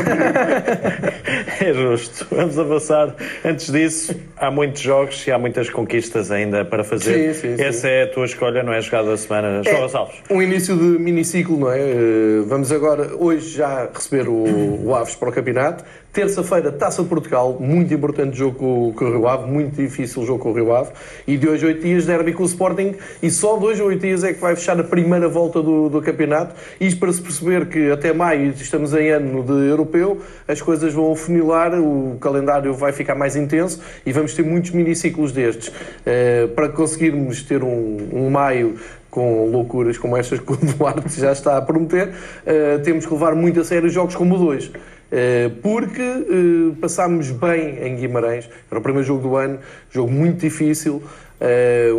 É justo. Vamos avançar. Antes disso, há muitos jogos e há muitas conquistas ainda para fazer. Sim, sim, sim. Essa é a tua escolha, não é? Jogada da semana. João Gonçalves. Um início de miniciclo, não é? Eh, Vamos agora, hoje, já receber o, o Aves para o campeonato. Terça-feira, Taça de Portugal, muito importante jogo com, o Rio Ave, muito difícil jogo com o Rio Ave. E de hoje a oito dias, derby com o Sporting. E só de hoje oito dias é que vai fechar a primeira volta do, do campeonato. Isto para se perceber que até maio estamos em ano de europeu, as coisas vão funilar, o calendário vai ficar mais intenso e vamos ter muitos miniciclos destes. Eh, para conseguirmos ter um, um maio com loucuras como estas que o Duarte já está a prometer, eh, temos que levar muito a sério jogos como o 2. Eh, porque eh, passámos bem em Guimarães, era o primeiro jogo do ano, jogo muito difícil,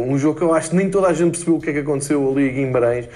um jogo que eu acho que nem toda a gente percebeu o que é que aconteceu ali em Guimarães.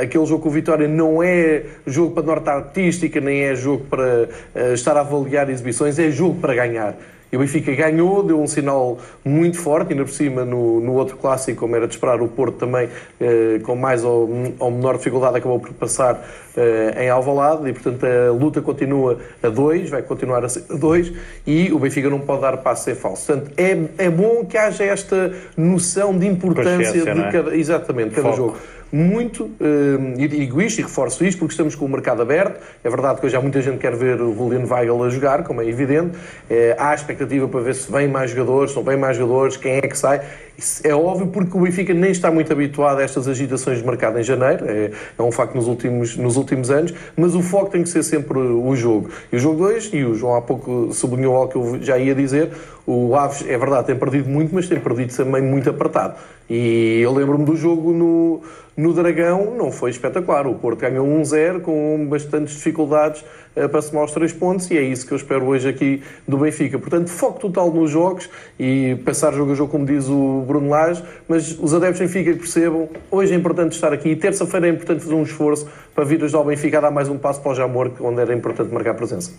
Aquele jogo com o Vitória não é jogo para norte artística, nem é jogo para estar a avaliar exibições, é jogo para ganhar. E o Benfica ganhou, deu um sinal muito forte, ainda por cima no, no outro clássico, como era de esperar, o Porto também, eh, com mais ou, ou menor dificuldade, acabou por passar eh, em Alvalade e, portanto, a luta continua a dois, vai continuar a ser a dois e o Benfica não pode dar passo sem falso. Portanto, é, é bom que haja esta noção de importância de é? cada, exatamente, cada Foco. jogo muito, eh, e digo isto e reforço isto, porque estamos com o mercado aberto. É verdade que hoje há muita gente que quer ver o Julian Weigl a jogar, como é evidente. Eh, há expectativa para ver se vem mais jogadores, são bem mais jogadores, quem é que sai. É óbvio porque o Benfica nem está muito habituado a estas agitações de mercado em janeiro, é, é um facto nos últimos, nos últimos anos, mas o foco tem que ser sempre o jogo. E o jogo 2, e o João há pouco sublinhou algo que eu já ia dizer, o Aves, é verdade, tem perdido muito, mas tem perdido também muito apertado. E eu lembro-me do jogo no, no Dragão, não foi espetacular. O Porto ganhou 1-0 com bastantes dificuldades para somar os três pontos e é isso que eu espero hoje aqui do Benfica. Portanto, foco total nos jogos e passar jogo a jogo, como diz o Bruno Lage, mas os adeptos do Benfica que percebam, hoje é importante estar aqui, terça-feira é importante fazer um esforço para vir hoje ao Benfica a dar mais um passo para o Jamor, onde era importante marcar presença.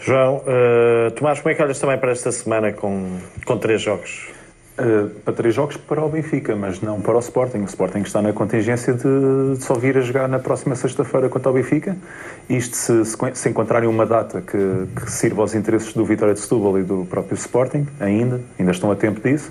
João, eh, Tomás, como é que olhas também para esta semana com, com três jogos? Uh, para três jogos para o Benfica, mas não para o Sporting. O Sporting está na contingência de, de só vir a jogar na próxima sexta-feira contra o Benfica. Isto se, se, se encontrarem uma data que, que sirva aos interesses do Vitória de Setúbal e do próprio Sporting, ainda, ainda estão a tempo disso.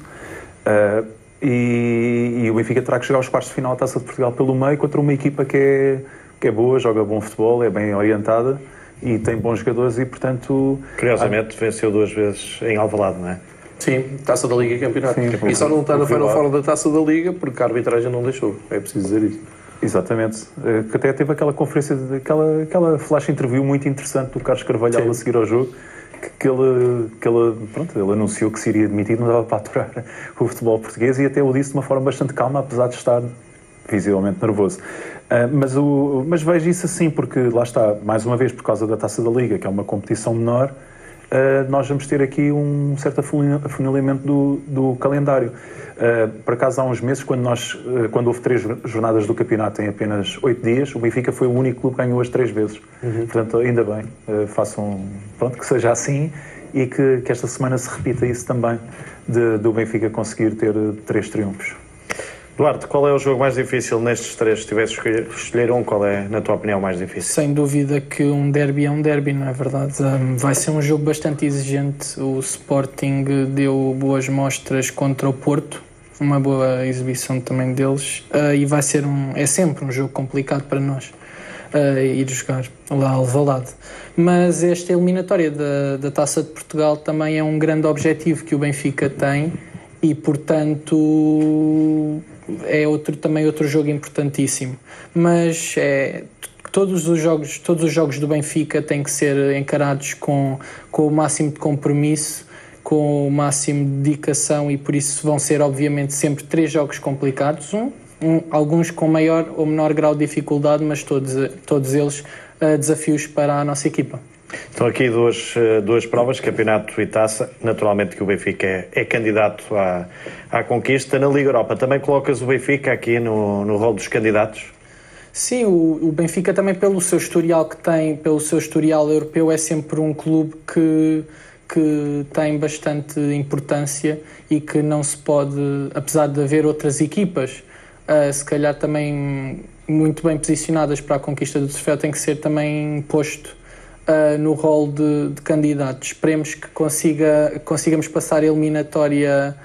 Uh, e, e o Benfica terá que chegar aos quartos de final da Taça de Portugal pelo meio contra uma equipa que é, que é boa, joga bom futebol, é bem orientada e tem bons jogadores e, portanto... Curiosamente, venceu duas vezes em Alvalade, não é? Sim, Taça da Liga e Campeonato. Sim. e só não está na Final Four da Taça da Liga porque a arbitragem não deixou. É preciso dizer isso. Exatamente. Eh, Que até teve aquela conferência, aquela, aquela flash interview muito interessante do Carlos Carvalhal Sim. a seguir ao jogo, que, que ele, que ele, pronto, ele anunciou que se iria demitir, não dava para aturar <laughs> o futebol português e até o disse de uma forma bastante calma, apesar de estar visivelmente nervoso. Ah, mas, o, mas vejo isso assim, porque lá está, mais uma vez, por causa da Taça da Liga, que é uma competição menor, ah, nós vamos ter aqui um certo afunil- afunilamento do, do calendário. Ah, por acaso, há uns meses, quando, nós, ah, quando houve três jornadas do campeonato em apenas oito dias, o Benfica foi o único clube que ganhou as três vezes. Portanto, ainda bem, façam, pronto, que seja assim e que, que esta semana se repita isso também, de, do Benfica conseguir ter três triunfos. Duarte, qual é o jogo mais difícil nestes três? Se tivesse escolher- escolher um, qual é, na tua opinião, mais difícil? Sem dúvida que um derby é um derby, não é verdade? Um, vai ser um jogo bastante exigente. O Sporting deu boas mostras contra o Porto, uma boa exibição também deles, uh, e vai ser um, é sempre um jogo complicado para nós uh, ir jogar lá ao Alvalade. Mas esta eliminatória da, da Taça de Portugal também é um grande objetivo que o Benfica tem e, portanto, é outro, também outro jogo importantíssimo. Mas é, todos os jogos todos os jogos do Benfica têm que ser encarados com, com o máximo de compromisso com o máximo de dedicação e por isso vão ser obviamente sempre três jogos complicados um, um, alguns com maior ou menor grau de dificuldade mas todos, todos eles uh, desafios para a nossa equipa Estão aqui duas, eh, duas provas, campeonato e taça. Naturalmente que o Benfica é, é candidato à, à conquista. Na Liga Europa também colocas o Benfica aqui no, no rol dos candidatos? Sim, o, o, Benfica também pelo seu historial que tem, pelo seu historial europeu, é sempre um clube que, que tem bastante importância e que não se pode, apesar de haver outras equipas, uh, se calhar também muito bem posicionadas para a conquista do troféu, tem que ser também posto uh, no rol de, de candidatos. Esperemos que consiga, consigamos passar a eliminatória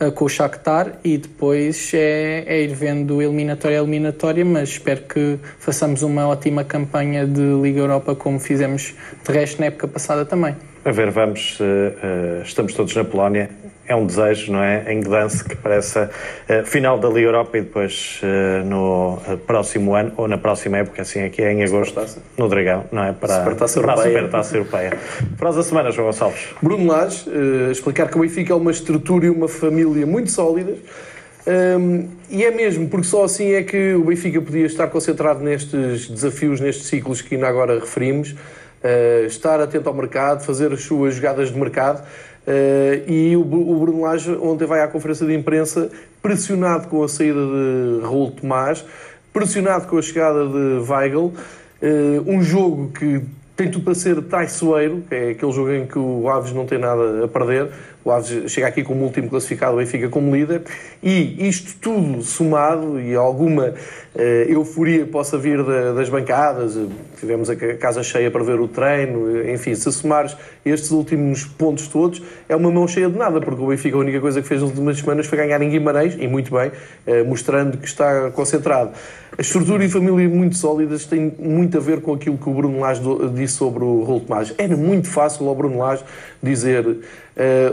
uh, com o Shakhtar e depois é, é, ir vendo eliminatória a eliminatória, mas espero que façamos uma ótima campanha de Liga Europa como fizemos de resto na época passada também. A ver, vamos, uh, estamos todos na Polónia é um desejo, não é? Em Gdansk, para essa uh, final da Liga Europa e depois uh, no uh, próximo ano, ou na próxima época, assim aqui é em agosto, no Dragão, não é? Para, Supertaça para a Supertaça Europeia. Frase da semana, João Gonçalves. Bruno Lage, explicar que o Benfica é uma estrutura e uma família muito sólidas. Um, e é mesmo, porque só assim é que o Benfica podia estar concentrado nestes desafios, nestes ciclos que ainda agora referimos, estar atento ao mercado, fazer as suas jogadas de mercado. Uh, e o, o Bruno Lage ontem vai à conferência de imprensa pressionado com a saída de Raul Tomás, pressionado com a chegada de Weigl, uh, um jogo que tem tudo para ser traiçoeiro, que é aquele jogo em que o Aves não tem nada a perder, o Aves chega aqui como último classificado, o Benfica como líder, e isto tudo somado e alguma uh, euforia que possa vir da, das bancadas, tivemos a casa cheia para ver o treino, enfim, se somares estes últimos pontos todos, é uma mão cheia de nada, porque o Benfica a única coisa que fez nas últimas semanas foi ganhar em Guimarães, e muito bem, mostrando que está concentrado. A estrutura e família muito sólidas têm muito a ver com aquilo que o Bruno Lage disse sobre o Rolo Tomás. Era muito fácil ao Bruno Lage dizer uh,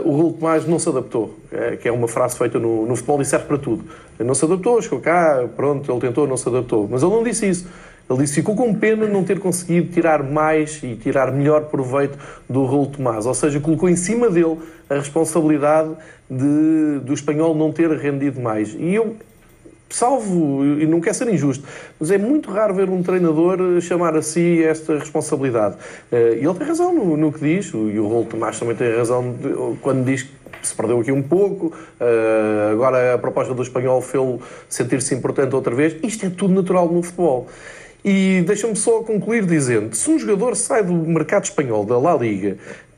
o Rolo Tomás não se adaptou, que é uma frase feita no, no futebol e serve para tudo. Não se adaptou, chegou cá, pronto, ele tentou, não se adaptou. Mas ele não disse isso. Ele disse ficou com pena de não ter conseguido tirar mais e tirar melhor proveito do Raul Tomás. Ou seja, colocou em cima dele a responsabilidade de, do espanhol não ter rendido mais. E eu, salvo, e não quer ser injusto, mas é muito raro ver um treinador chamar a si esta responsabilidade. Eh, e ele tem razão no, no que diz, e o Raul Tomás também tem razão quando diz que se perdeu aqui um pouco, eh, agora a proposta do espanhol fez-lo sentir-se importante outra vez. Isto é tudo natural no futebol. E deixa-me só concluir dizendo: se um jogador sai do mercado espanhol, da La Liga,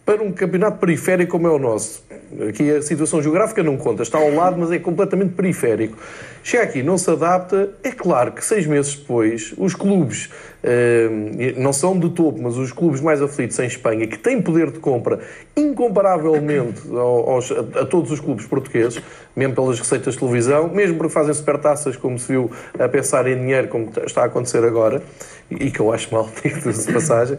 para um campeonato periférico como é o nosso, aqui a situação geográfica não conta, está ao lado, mas é completamente periférico. Chega aqui, não se adapta, é claro que seis meses depois, os clubes, eh, não são de topo, mas os clubes mais aflitos em Espanha, que têm poder de compra incomparavelmente aos, a, todos os clubes portugueses, mesmo pelas receitas de televisão, mesmo porque fazem supertaças, como se viu, a pensar em dinheiro, como está a acontecer agora, e que eu acho mal, <laughs> digo-se de passagem.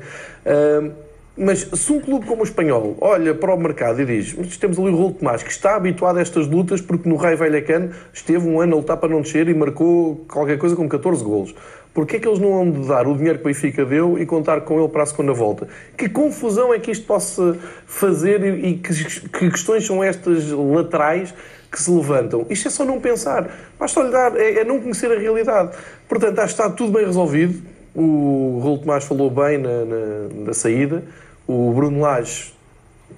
Mas se um clube como o Espanhol olha para o mercado e diz temos ali o Raul Tomás, que está habituado a estas lutas porque no Raio Vallecano esteve um ano a lutar para não descer e marcou qualquer coisa com 14 golos. Porquê é que eles não vão de dar o dinheiro que o Benfica deu e contar com ele para a segunda volta? Que confusão é que isto possa fazer e que, que questões são estas laterais que se levantam? Isto é só não pensar. Basta lhe dar, é, é não conhecer a realidade. Portanto, acho que está tudo bem resolvido. O Raul Tomás falou bem na, na, na saída. O Bruno Lage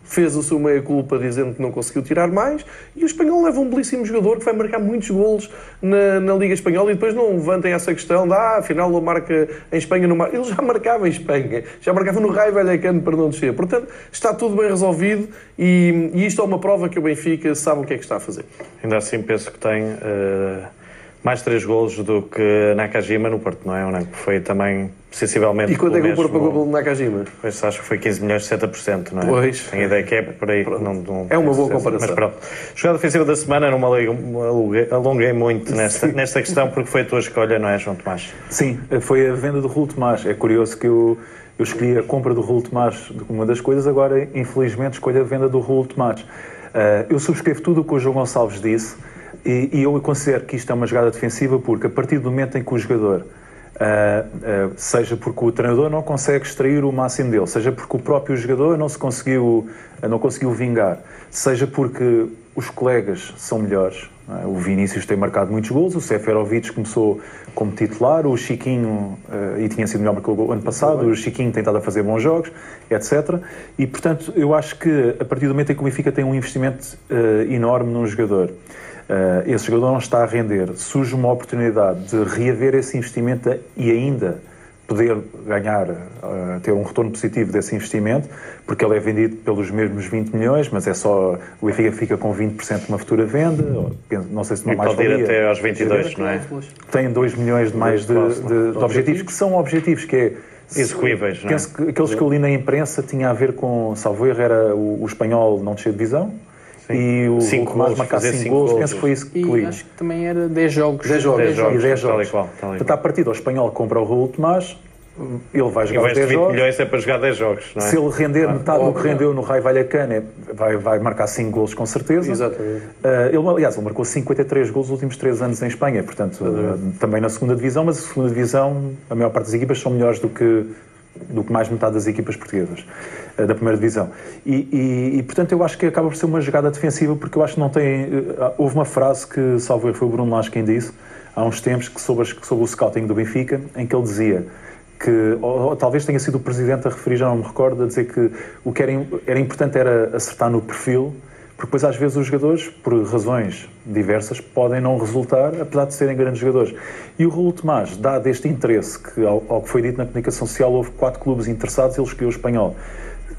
fez a sua meia-culpa dizendo que não conseguiu tirar mais e o Espanhol leva um belíssimo jogador que vai marcar muitos golos na, na Liga Espanhola e depois não levantem essa questão de ah, afinal ele marca em Espanha, não marca. ele já marcava em Espanha, já marcava no Raio Vallecano para não descer. Portanto, está tudo bem resolvido e, e, isto é uma prova que o Benfica sabe o que é que está a fazer. Ainda assim penso que tem... Uh mais três golos do que Nakajima no Porto, não é? O foi também sensivelmente. E quanto é que o Porto pagou pelo Nakajima? Pois acho que foi 15 milhões de 70%, não é? Pois. Tenho a ideia que é por aí. Não, não, é uma boa comparação. Mas pronto. Jogada ofensiva da semana, não me alonguei muito nesta, nesta questão porque foi a tua escolha, não é, João Tomás? Sim, foi a venda do Raul Tomás. É curioso que eu, eu escolhi a compra do Raul Tomás como uma das coisas, agora infelizmente escolho a venda do Raul Tomás. Uh, eu subscrevo tudo o que o João Gonçalves disse. E, e, eu considero que isto é uma jogada defensiva porque a partir do momento em que o jogador, uh, uh, seja porque o treinador não consegue extrair o máximo dele, seja porque o próprio jogador não se conseguiu, não conseguiu vingar, seja porque os colegas são melhores. É? O Vinícius tem marcado muitos gols, o Seferovic começou como titular, o Chiquinho, uh, e tinha sido melhor que o ano passado, o Chiquinho tem estado a fazer bons jogos, etc. E, portanto, eu acho que a partir do momento em que o Benfica tem um investimento enorme num jogador, uh, esse jogador não está a render, surge uma oportunidade de reaver esse investimento e ainda poder ganhar, uh, ter um retorno positivo desse investimento, porque ele é vendido pelos mesmos 20 milhões, mas é só, o Benfica fica com 20% de uma futura venda, não sei se não e mais pode ir até aos 22, não é? Tem 2 milhões de mais de, de, de objetivos, que são objetivos, que é execuíveis, não é? Penso que aqueles que eu li na imprensa tinha a ver com, salvo erro, era o, o espanhol não descer de divisão e o Cinco Tomás golos, marcar fazer 5 cinco golos. golos. Penso que foi isso que E acho que também era 10 jogos. 10 jogos. 10 jogos, E 10 tal jogos. e qual. Tal e Portanto, qual. à partida, o espanhol compra o Raul Tomás, ele vai jogar o de 10 20 jogos. milhões é para jogar 10 jogos, não é? Se ele render metade do que rendeu no Raio Vallecano, vai, vai marcar 5 golos com certeza. Exatamente. Uh, ele, aliás, ele marcou 53 golos nos últimos 3 anos em Espanha, portanto, uh, também na segunda divisão, mas a segunda divisão, a maior parte das equipas são melhores do que, do que mais metade das equipas portuguesas da primeira divisão. E, e- e, portanto, eu acho que acaba por ser uma jogada defensiva, porque eu acho que não tem. uh, houve uma frase que, salvo foi o Bruno Lage quem disse, há uns tempos, que sobre, sobre o scouting do Benfica, em que ele dizia que, ou, ou talvez tenha sido o presidente a referir, já não me recordo, a dizer que o que era, era importante era acertar no perfil, porque às vezes os jogadores, por razões diversas, podem não resultar, apesar de serem grandes jogadores. E o Raul Tomás, dado este interesse, que ao, ao que foi dito na comunicação social, houve quatro clubes interessados, ele escolheu o espanhol,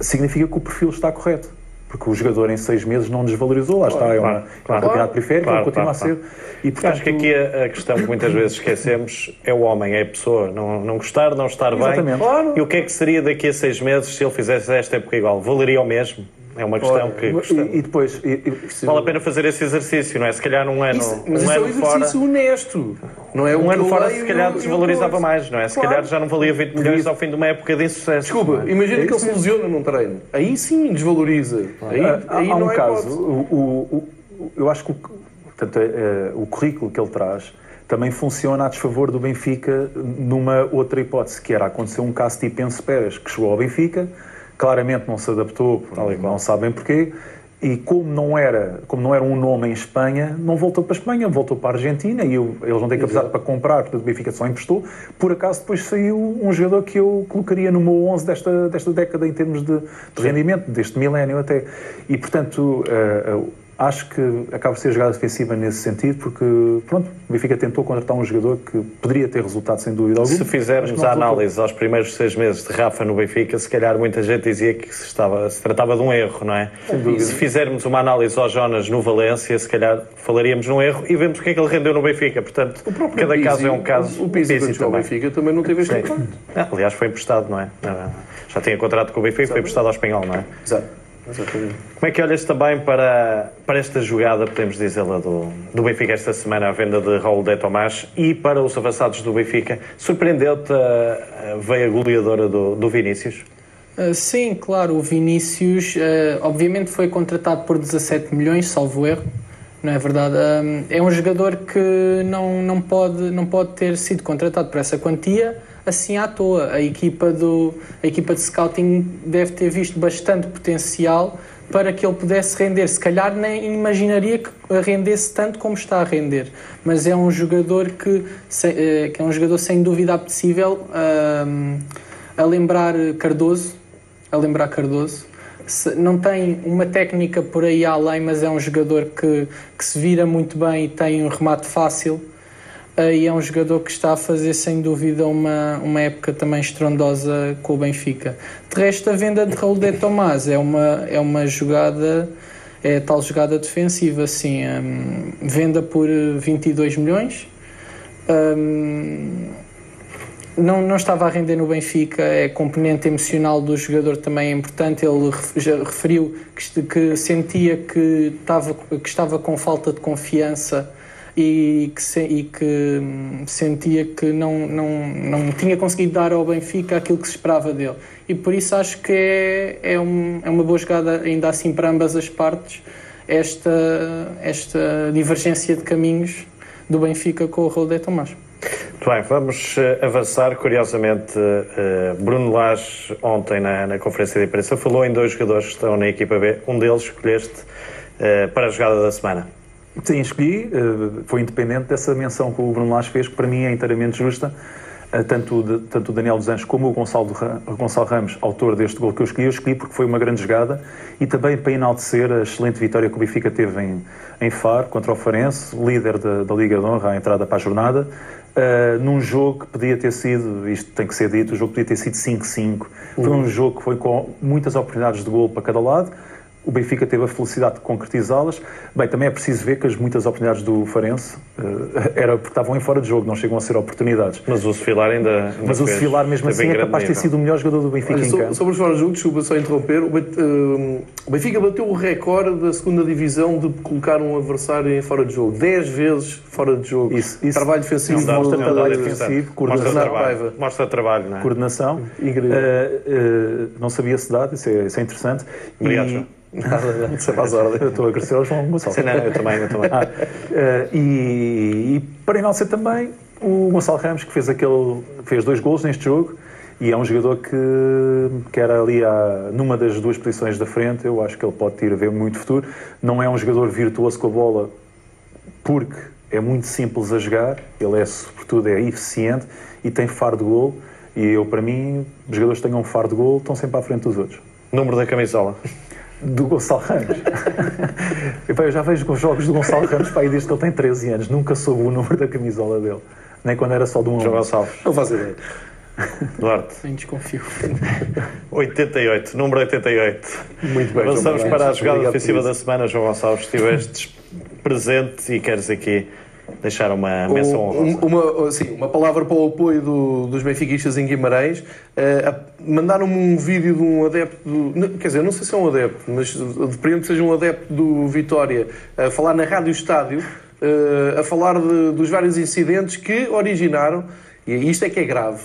significa que o perfil está correto. Porque o jogador em seis meses não desvalorizou, lá está, é, uma, claro, é claro. campeonato periférico, Claro, ele continua claro, a ser. E, portanto, Acho que aqui a, a questão que muitas vezes esquecemos é o homem, é a pessoa. Não, não gostar, não estar Exatamente. bem. Claro. E o que é que seria daqui a seis meses se ele fizesse esta época igual? Valeria o mesmo? É uma questão Olha, que e, e depois, e- Vale a pena fazer esse exercício, não é? Se calhar num ano, Isso- mas um isso é um ano exercício fora. honesto. Não é Um que ano eu fora, se calhar, eu- eu desvalorizava coisa. mais, não é? Se Claro. calhar já não valia 20 milhões ao fim de uma época de insucesso. Desculpa, é? imagina que ele se lesiona num treino. Aí sim desvaloriza. Aí, Há- aí há um é caso, o, o- o- eu acho que o, portanto, é, é, o currículo que ele traz também funciona a desfavor do Benfica numa outra hipótese, que era acontecer um caso tipo Enzo Pérez, que chegou ao Benfica, claramente não se adaptou, não sabem porquê, e como não, era, como não era um nome em Espanha, não voltou para a Espanha, voltou para a Argentina, e eu- eles não têm capacidade para comprar, portanto o Benfica só emprestou. Por acaso depois saiu um jogador que eu colocaria no meu 11 desta, desta década em termos de, de rendimento, deste milénio até. E portanto, eh, eh, acho que acaba por ser jogada defensiva nesse sentido, porque pronto, o Benfica tentou contratar um jogador que poderia ter resultado sem dúvida alguma. Se fizermos a análise aos primeiros seis meses de Rafa no Benfica, se calhar muita gente dizia que se, estava, se tratava de um erro, não é? Se fizermos uma análise ao Jonas no Valência, se calhar falaríamos num erro e vemos o que é que ele rendeu no Benfica. Portanto, cada Pizzi- caso é um caso. O Pizzi, também. Benfica, também não teve este impacto. Aliás, foi emprestado, não é? Já tinha contrato com o Benfica, foi emprestado ao espanhol, não é? Exato. Exatamente. Como é que olhas também para, para esta jogada, podemos dizê-la, do, do Benfica esta semana, a venda de Raul de Tomás e para os avançados do Benfica? Surpreendeu-te a, a veia goleadora do, do Vinícius? Uh, sim, claro, o Vinícius uh, obviamente foi contratado por 17 milhões, salvo erro, não é verdade? Um, é um jogador que não, não, pode, não pode ter sido contratado por essa quantia assim à toa. A equipa, do, a equipa de scouting deve ter visto bastante potencial para que ele pudesse render. Se calhar nem imaginaria que rendesse tanto como está a render, mas é um jogador que, eh, que é um jogador sem dúvida apetecível um, a lembrar Cardoso, a lembrar Cardoso. Não tem uma técnica por aí além, mas é um jogador que, que se vira muito bem e tem um remate fácil. Eh, E é um jogador que está a fazer, sem dúvida, uma, uma época também estrondosa com o Benfica. De resto, a venda de Raul de Tomás é uma, é uma jogada, é tal jogada defensiva, assim, hum, venda por eh, 22 milhões. Hum, não, não estava a render no Benfica, é componente emocional do jogador também é importante. Ele já referiu que, que sentia que estava, que estava com falta de confiança e que, se- e que hum, sentia que não, não, não tinha conseguido dar ao Benfica aquilo que se esperava dele. E por isso acho que é, é, um, é uma boa jogada, ainda assim, para ambas as partes, esta, esta divergência de caminhos do Benfica com o de Tomás. Muito bem, vamos eh, avançar. Curiosamente, eh, Bruno Lage, ontem na, na conferência de imprensa, falou em dois jogadores que estão na equipa B. Um deles escolheste eh, para a jogada da semana. Sim, escolhi, eh, foi independente dessa menção que o Bruno Lage fez, que para mim é inteiramente justa. Eh, Tanto, o de- tanto o Daniel dos Anjos como o Gonçalo, o Gonçalo Ramos, autor deste gol que eu escolhi, eu escolhi porque foi uma grande jogada e também para enaltecer a excelente vitória que o Benfica teve em, em Faro contra o Farense, líder da, da Liga de Honra, à entrada para a jornada, eh, num jogo que podia ter sido, isto tem que ser dito, o jogo podia ter sido 5-5. Foi um jogo que foi com muitas oportunidades de gol para cada lado. O Benfica teve a felicidade de concretizá-las. Bem, também é preciso ver que as muitas oportunidades do Farense uh, era porque estavam em fora de jogo, não chegam a ser oportunidades. Mas o Sefilar ainda. ainda Mas o Sefilar, mesmo assim, é capaz de ter sido o melhor jogador do Benfica Olha, em so- campo. sobre os fora de jogo, desculpa só interromper, o eh, o Benfica bateu o recorde da segunda divisão de colocar um adversário em fora de jogo. 10 vezes fora de jogo. Isso- isso- trabalho defensivo isso mostra do- trabalho defensivo, Mostra coordenação. trabalho, Paiva. mostra trabalho, não é? Coordenação. Incrível. Uh, uh, não sabia esse dado, isso é, isso é interessante. Obrigado, E- Sempre às ordens. Eu estou a agradecer ao João Gonçalves. Sim, não, eu também, eu também. Ah, eh, e, e para enaltecer também o Gonçalo Ramos, que fez, aquele, fez dois golos neste jogo e é um jogador que, que era ali à, numa das duas posições da frente. Eu acho que ele pode ter a ver muito futuro. Não é um jogador virtuoso com a bola porque é muito simples a jogar, ele é, sobretudo, é eficiente e tem faro de gol. E eu, para mim, os jogadores que tenham um faro de gol estão sempre à frente dos outros. Número da camisola. Do Gonçalo Ramos. <laughs> Eu já vejo os jogos do Gonçalo Ramos para aí desde que ele tem 13 anos. Nunca soube o número da camisola dele. Nem quando era só de um João. Gonçalves. Não faço ideia. Duarte. Nem desconfio. <laughs> 88. Número 88. Muito bem. Avançamos João para a jogada Obrigado ofensiva da semana, João Gonçalves. Estiveste <laughs> presente e queres aqui deixar uma menção Um- uma, sim, uma palavra para o apoio do- dos benfiquistas em Guimarães. A- Mandaram-me um vídeo de um adepto, do, quer dizer, não sei se é um adepto, mas depreendo que seja um adepto do Vitória, a falar na Rádio Estádio, eh, a falar de- dos vários incidentes que originaram, e isto é que é grave,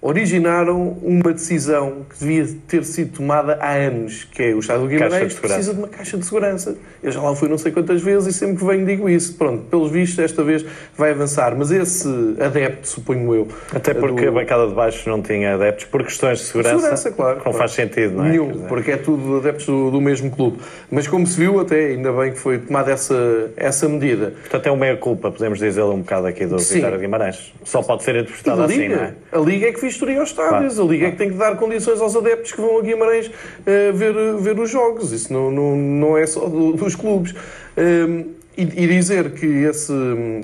originaram uma decisão que devia ter sido tomada há anos, que é o Estado do de Guimarães segurança. precisa de uma caixa de segurança. Eu já lá fui não sei quantas vezes e sempre que venho digo isso. Pronto, pelos vistos, desta vez vai avançar. Mas esse adepto, suponho eu... Até porque do- a bancada de baixo não tinha adeptos por questões de segurança. Segurança, claro. Não claro. faz sentido, não é? Nenhum, porque é tudo adeptos do, do mesmo clube. Mas como se viu, até ainda bem que foi tomada essa, essa medida. Portanto, é uma meia-culpa, podemos dizer um bocado aqui do Sim. Vitória de Guimarães. Só pode ser interpretado assim, não é? a Liga é que vistoria os estádios, a Liga é que tem que dar condições aos adeptos que vão a Guimarães eh, ver, ver os jogos. Isso não, não, não é só do- dos clubes. Um, e, e dizer que esse,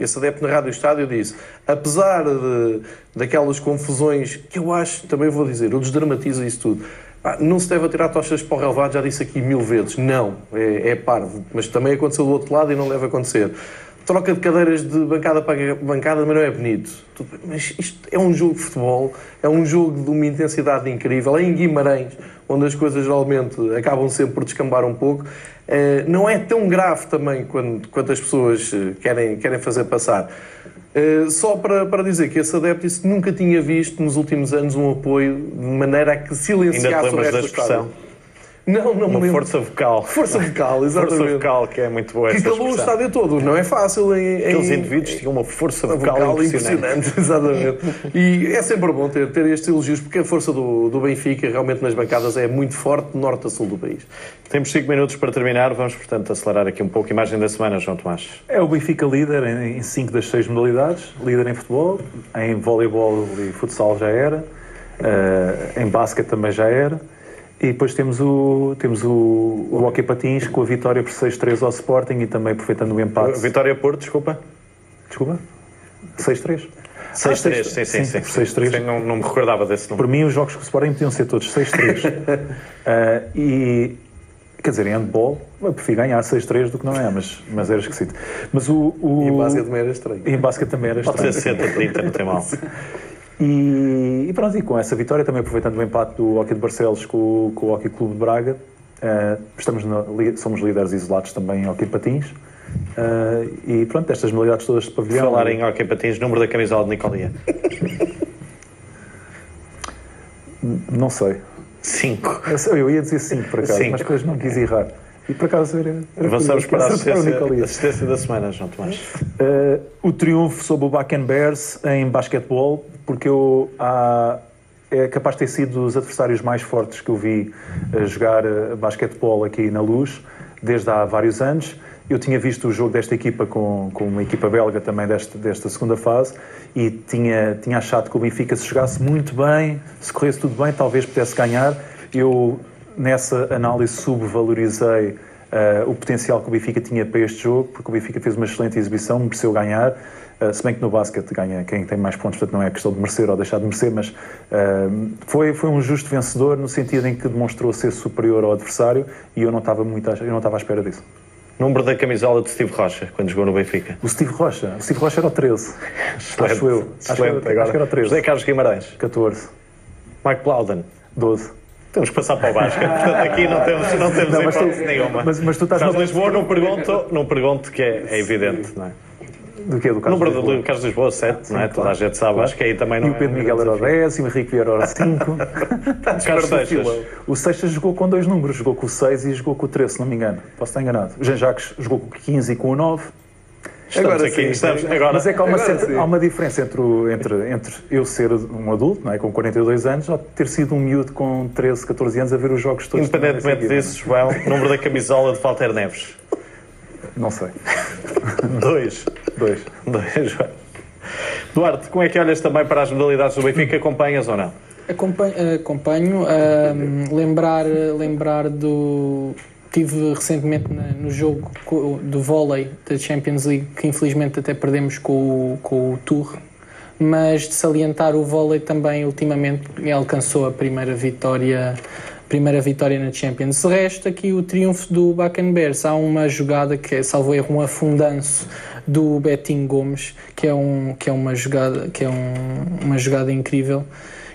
esse adepto na Rádio Estádio disse, apesar de, daquelas confusões que eu acho, também vou dizer, eu desdramatizo isso tudo. Pá, não se deve atirar tochas para o relevado, já disse aqui mil vezes. Não, é, é parvo. Mas também aconteceu do outro lado e não deve acontecer. Troca de cadeiras de bancada para bancada, mas não é bonito. Mas isto é um jogo de futebol, é um jogo de uma intensidade incrível. É em Guimarães, onde as coisas geralmente acabam sempre por descambar um pouco. Eh, não é tão grave também quanto as pessoas eh, querem, querem fazer passar. Eh, só para, para dizer que esse que nunca tinha visto nos últimos anos um apoio de maneira a que Ainda te silenciasse o lembras da resto do expressão? Não, não Uma lembro. força vocal. Força vocal, <laughs> exatamente. Força vocal, que é muito boa que calou o estádio todo. Não é fácil em... em- Aqueles indivíduos tinham uma força vocal, vocal impressionante. impressionante, <laughs> exatamente. E é sempre bom ter, ter estes elogios, porque a força do, do Benfica realmente nas bancadas é muito forte, de norte a sul do país. Temos 5 minutos para terminar, vamos, portanto, acelerar aqui um pouco. Imagem da semana, João Tomás. É o Benfica líder em 5 das 6 modalidades, líder em futebol, em voleibol e futsal já era, eh, em basquete também já era, e depois temos o, temos o, o Hockey Patins com a vitória por 6-3 ao Sporting e também aproveitando o empate. Vitória Porto, desculpa. Desculpa? 6-3. 6-3, sim, sim, sim. por 6-3. Sim, Não, não me recordava desse Por número. mim, os jogos com o Sporting podiam ser todos 6-3. <laughs> Ah, e, quer dizer, em handball, eu prefiro ganhar 6-3 do que não é, mas, mas era esquisito. Mas o, o, E o basquete também era estranho. e em basquete também era Pode estranho. ser 60-30, não tem mal. <laughs> E, e pronto, e com essa vitória, também aproveitando o empate do Hockey de Barcelos com, o- com o Hockey Clube de Braga, ah, estamos na somos líderes isolados também em Hockey Patins. Ah, e pronto, estas modalidades todas de pavilhão. Falar em hockey patins, número da camisola de Nicolia. <laughs> Não sei. 5. Eu, eu ia dizer 5 por acaso, Cinco. mas depois não quis errar. E por acaso era. era Avançamos para a assistência da semana, João Tomás. Uh, o triunfo sobre o Bakken Bears em basquetebol, porque eu, há- é capaz de ter sido dos adversários mais fortes que eu vi uh, jogar uh, basquetebol aqui na Luz, desde há vários anos. Eu tinha visto o jogo desta equipa com, com uma equipa belga também desta, desta segunda fase e tinha, tinha achado que o Benfica, se jogasse muito bem, se corresse tudo bem, talvez pudesse ganhar. Eu, nessa análise, subvalorizei Uh, o potencial que o Benfica tinha para este jogo, porque o Benfica fez uma excelente exibição, mereceu ganhar. Uh, se bem que no basquete ganha quem tem mais pontos, portanto não é questão de merecer ou deixar de merecer, mas uh, foi, foi um justo vencedor no sentido em que demonstrou ser superior ao adversário e eu não estava muito à, eu não estava à espera disso. Número da camisola de Steve Rocha, quando jogou no Benfica. O Steve Rocha? O Steve Rocha era o 13. Excelente, acho eu. Acho, excelente. acho que era o 13. José Carlos Guimarães. 14. Mike Plowden. 12. Temos que passar para o basquete. Portanto, <laughs> aqui não temos, não temos Não, mas tu- hipótese nenhuma. mas- mas tu estás Carlos na- Lisboa, não pergunto, não pergunto que é, é evidente, não é? Do que é do Carlos Número Lisboa? do Carlos Lisboa, 7, não é? Toda a gente sabe, acho que aí também não E o Pedro é Miguel era o 10, e o Henrique Vieira era o 5. <laughs> Carlos Seixas. O Seixas jogou com dois números, jogou com o 6 e jogou com o 13, se não me engano. Posso estar enganado. O Jean Jacques jogou com o 15 e com o 9. Estamos Agora aqui, sim. estamos agora. Mas é que há uma, Agora certa- há uma diferença entre, o- entre, entre eu ser um adulto, não é, com 42 anos, ou ter sido um miúdo com 13, 14 anos a ver os jogos todos. Independentemente também disso, João, número da camisola de Walter Neves. Não sei. 2. Dois. 2, João. Duarte, como é que olhas também para as modalidades do Benfica? Acompanhas ou não? Acompanho, acompanho ahm, lembrar, lembrar do. Tive recentemente no jogo do vôlei da Champions League, que infelizmente até perdemos com o, com o Tour, mas de salientar o vôlei também ultimamente alcançou a primeira vitória, primeira vitória na Champions. De resto, aqui o triunfo do Bacan Bears. Há uma jogada que é, salvo erro, um afundanço do Betinho Gomes, que é, um, que é, uma, jogada, que é um, uma jogada incrível.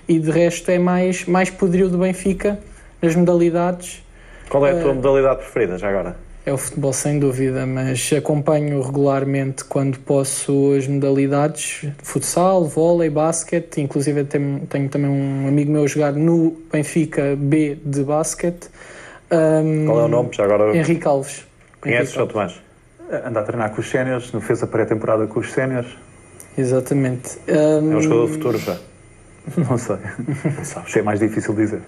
E de resto é mais, mais poderio do Benfica nas modalidades. Qual é a tua Eh, modalidade preferida, já agora? É o futebol sem dúvida, mas acompanho regularmente quando posso as modalidades futsal, vôlei, basquete, inclusive tenho, tenho também um amigo meu a jogar no Benfica B de basquete. Ahm, Qual é o nome? Já agora Henrique Alves. conheces Henrique o Tomás? Anda a treinar com os séniores, não fez a pré-temporada com os séniores. Exatamente. É um jogador do futuro já. Não sei. <laughs> Isso é mais difícil dizer.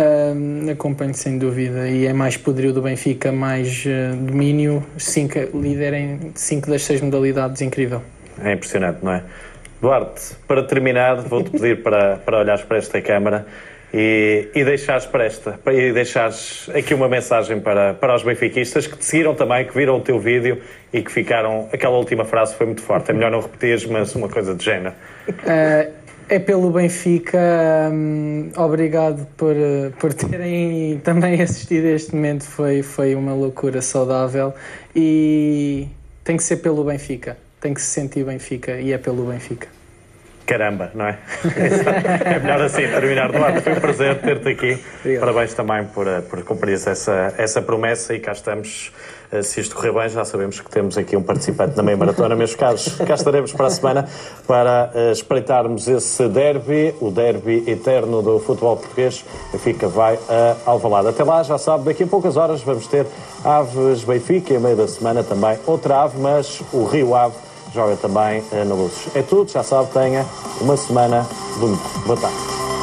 Ahm, acompanho sem dúvida e é mais poderio do Benfica, mais eh, domínio, cinco, líder em 5 das 6 modalidades, incrível. É impressionante, não é? Duarte, para terminar, vou-te pedir para, para olhares para esta câmara e, e deixares para esta, para- e deixares aqui uma mensagem para, para os benfiquistas que te seguiram também, que viram o teu vídeo e que ficaram. Aquela última frase foi muito forte. É melhor não repetires, mas uma coisa de género. Eh, é pelo Benfica. hum, obrigado por, eh, por terem <laughs> também assistido a este momento. Foi, foi uma loucura saudável. E tem que ser pelo Benfica. Tem que se sentir Benfica. E é pelo Benfica. Caramba, não é? <laughs> é melhor assim terminar. Duarte, foi um prazer ter-te aqui. Obrigado. Parabéns também por, eh, por cumprires essa, essa promessa e cá estamos. Eh, Se isto correr bem, já sabemos que temos aqui um participante na meia maratona. Meus caros, cá estaremos para a semana para eh, espreitarmos esse derby, o derby eterno do futebol português. Benfica vai a Alvalade. Até lá, já sabe, daqui a poucas horas vamos ter Aves Benfica e a meio da semana também outra ave, mas o Rio Ave joga também eh, na Luzes. É tudo, já sabe, tenha uma semana de muito. Boa tarde.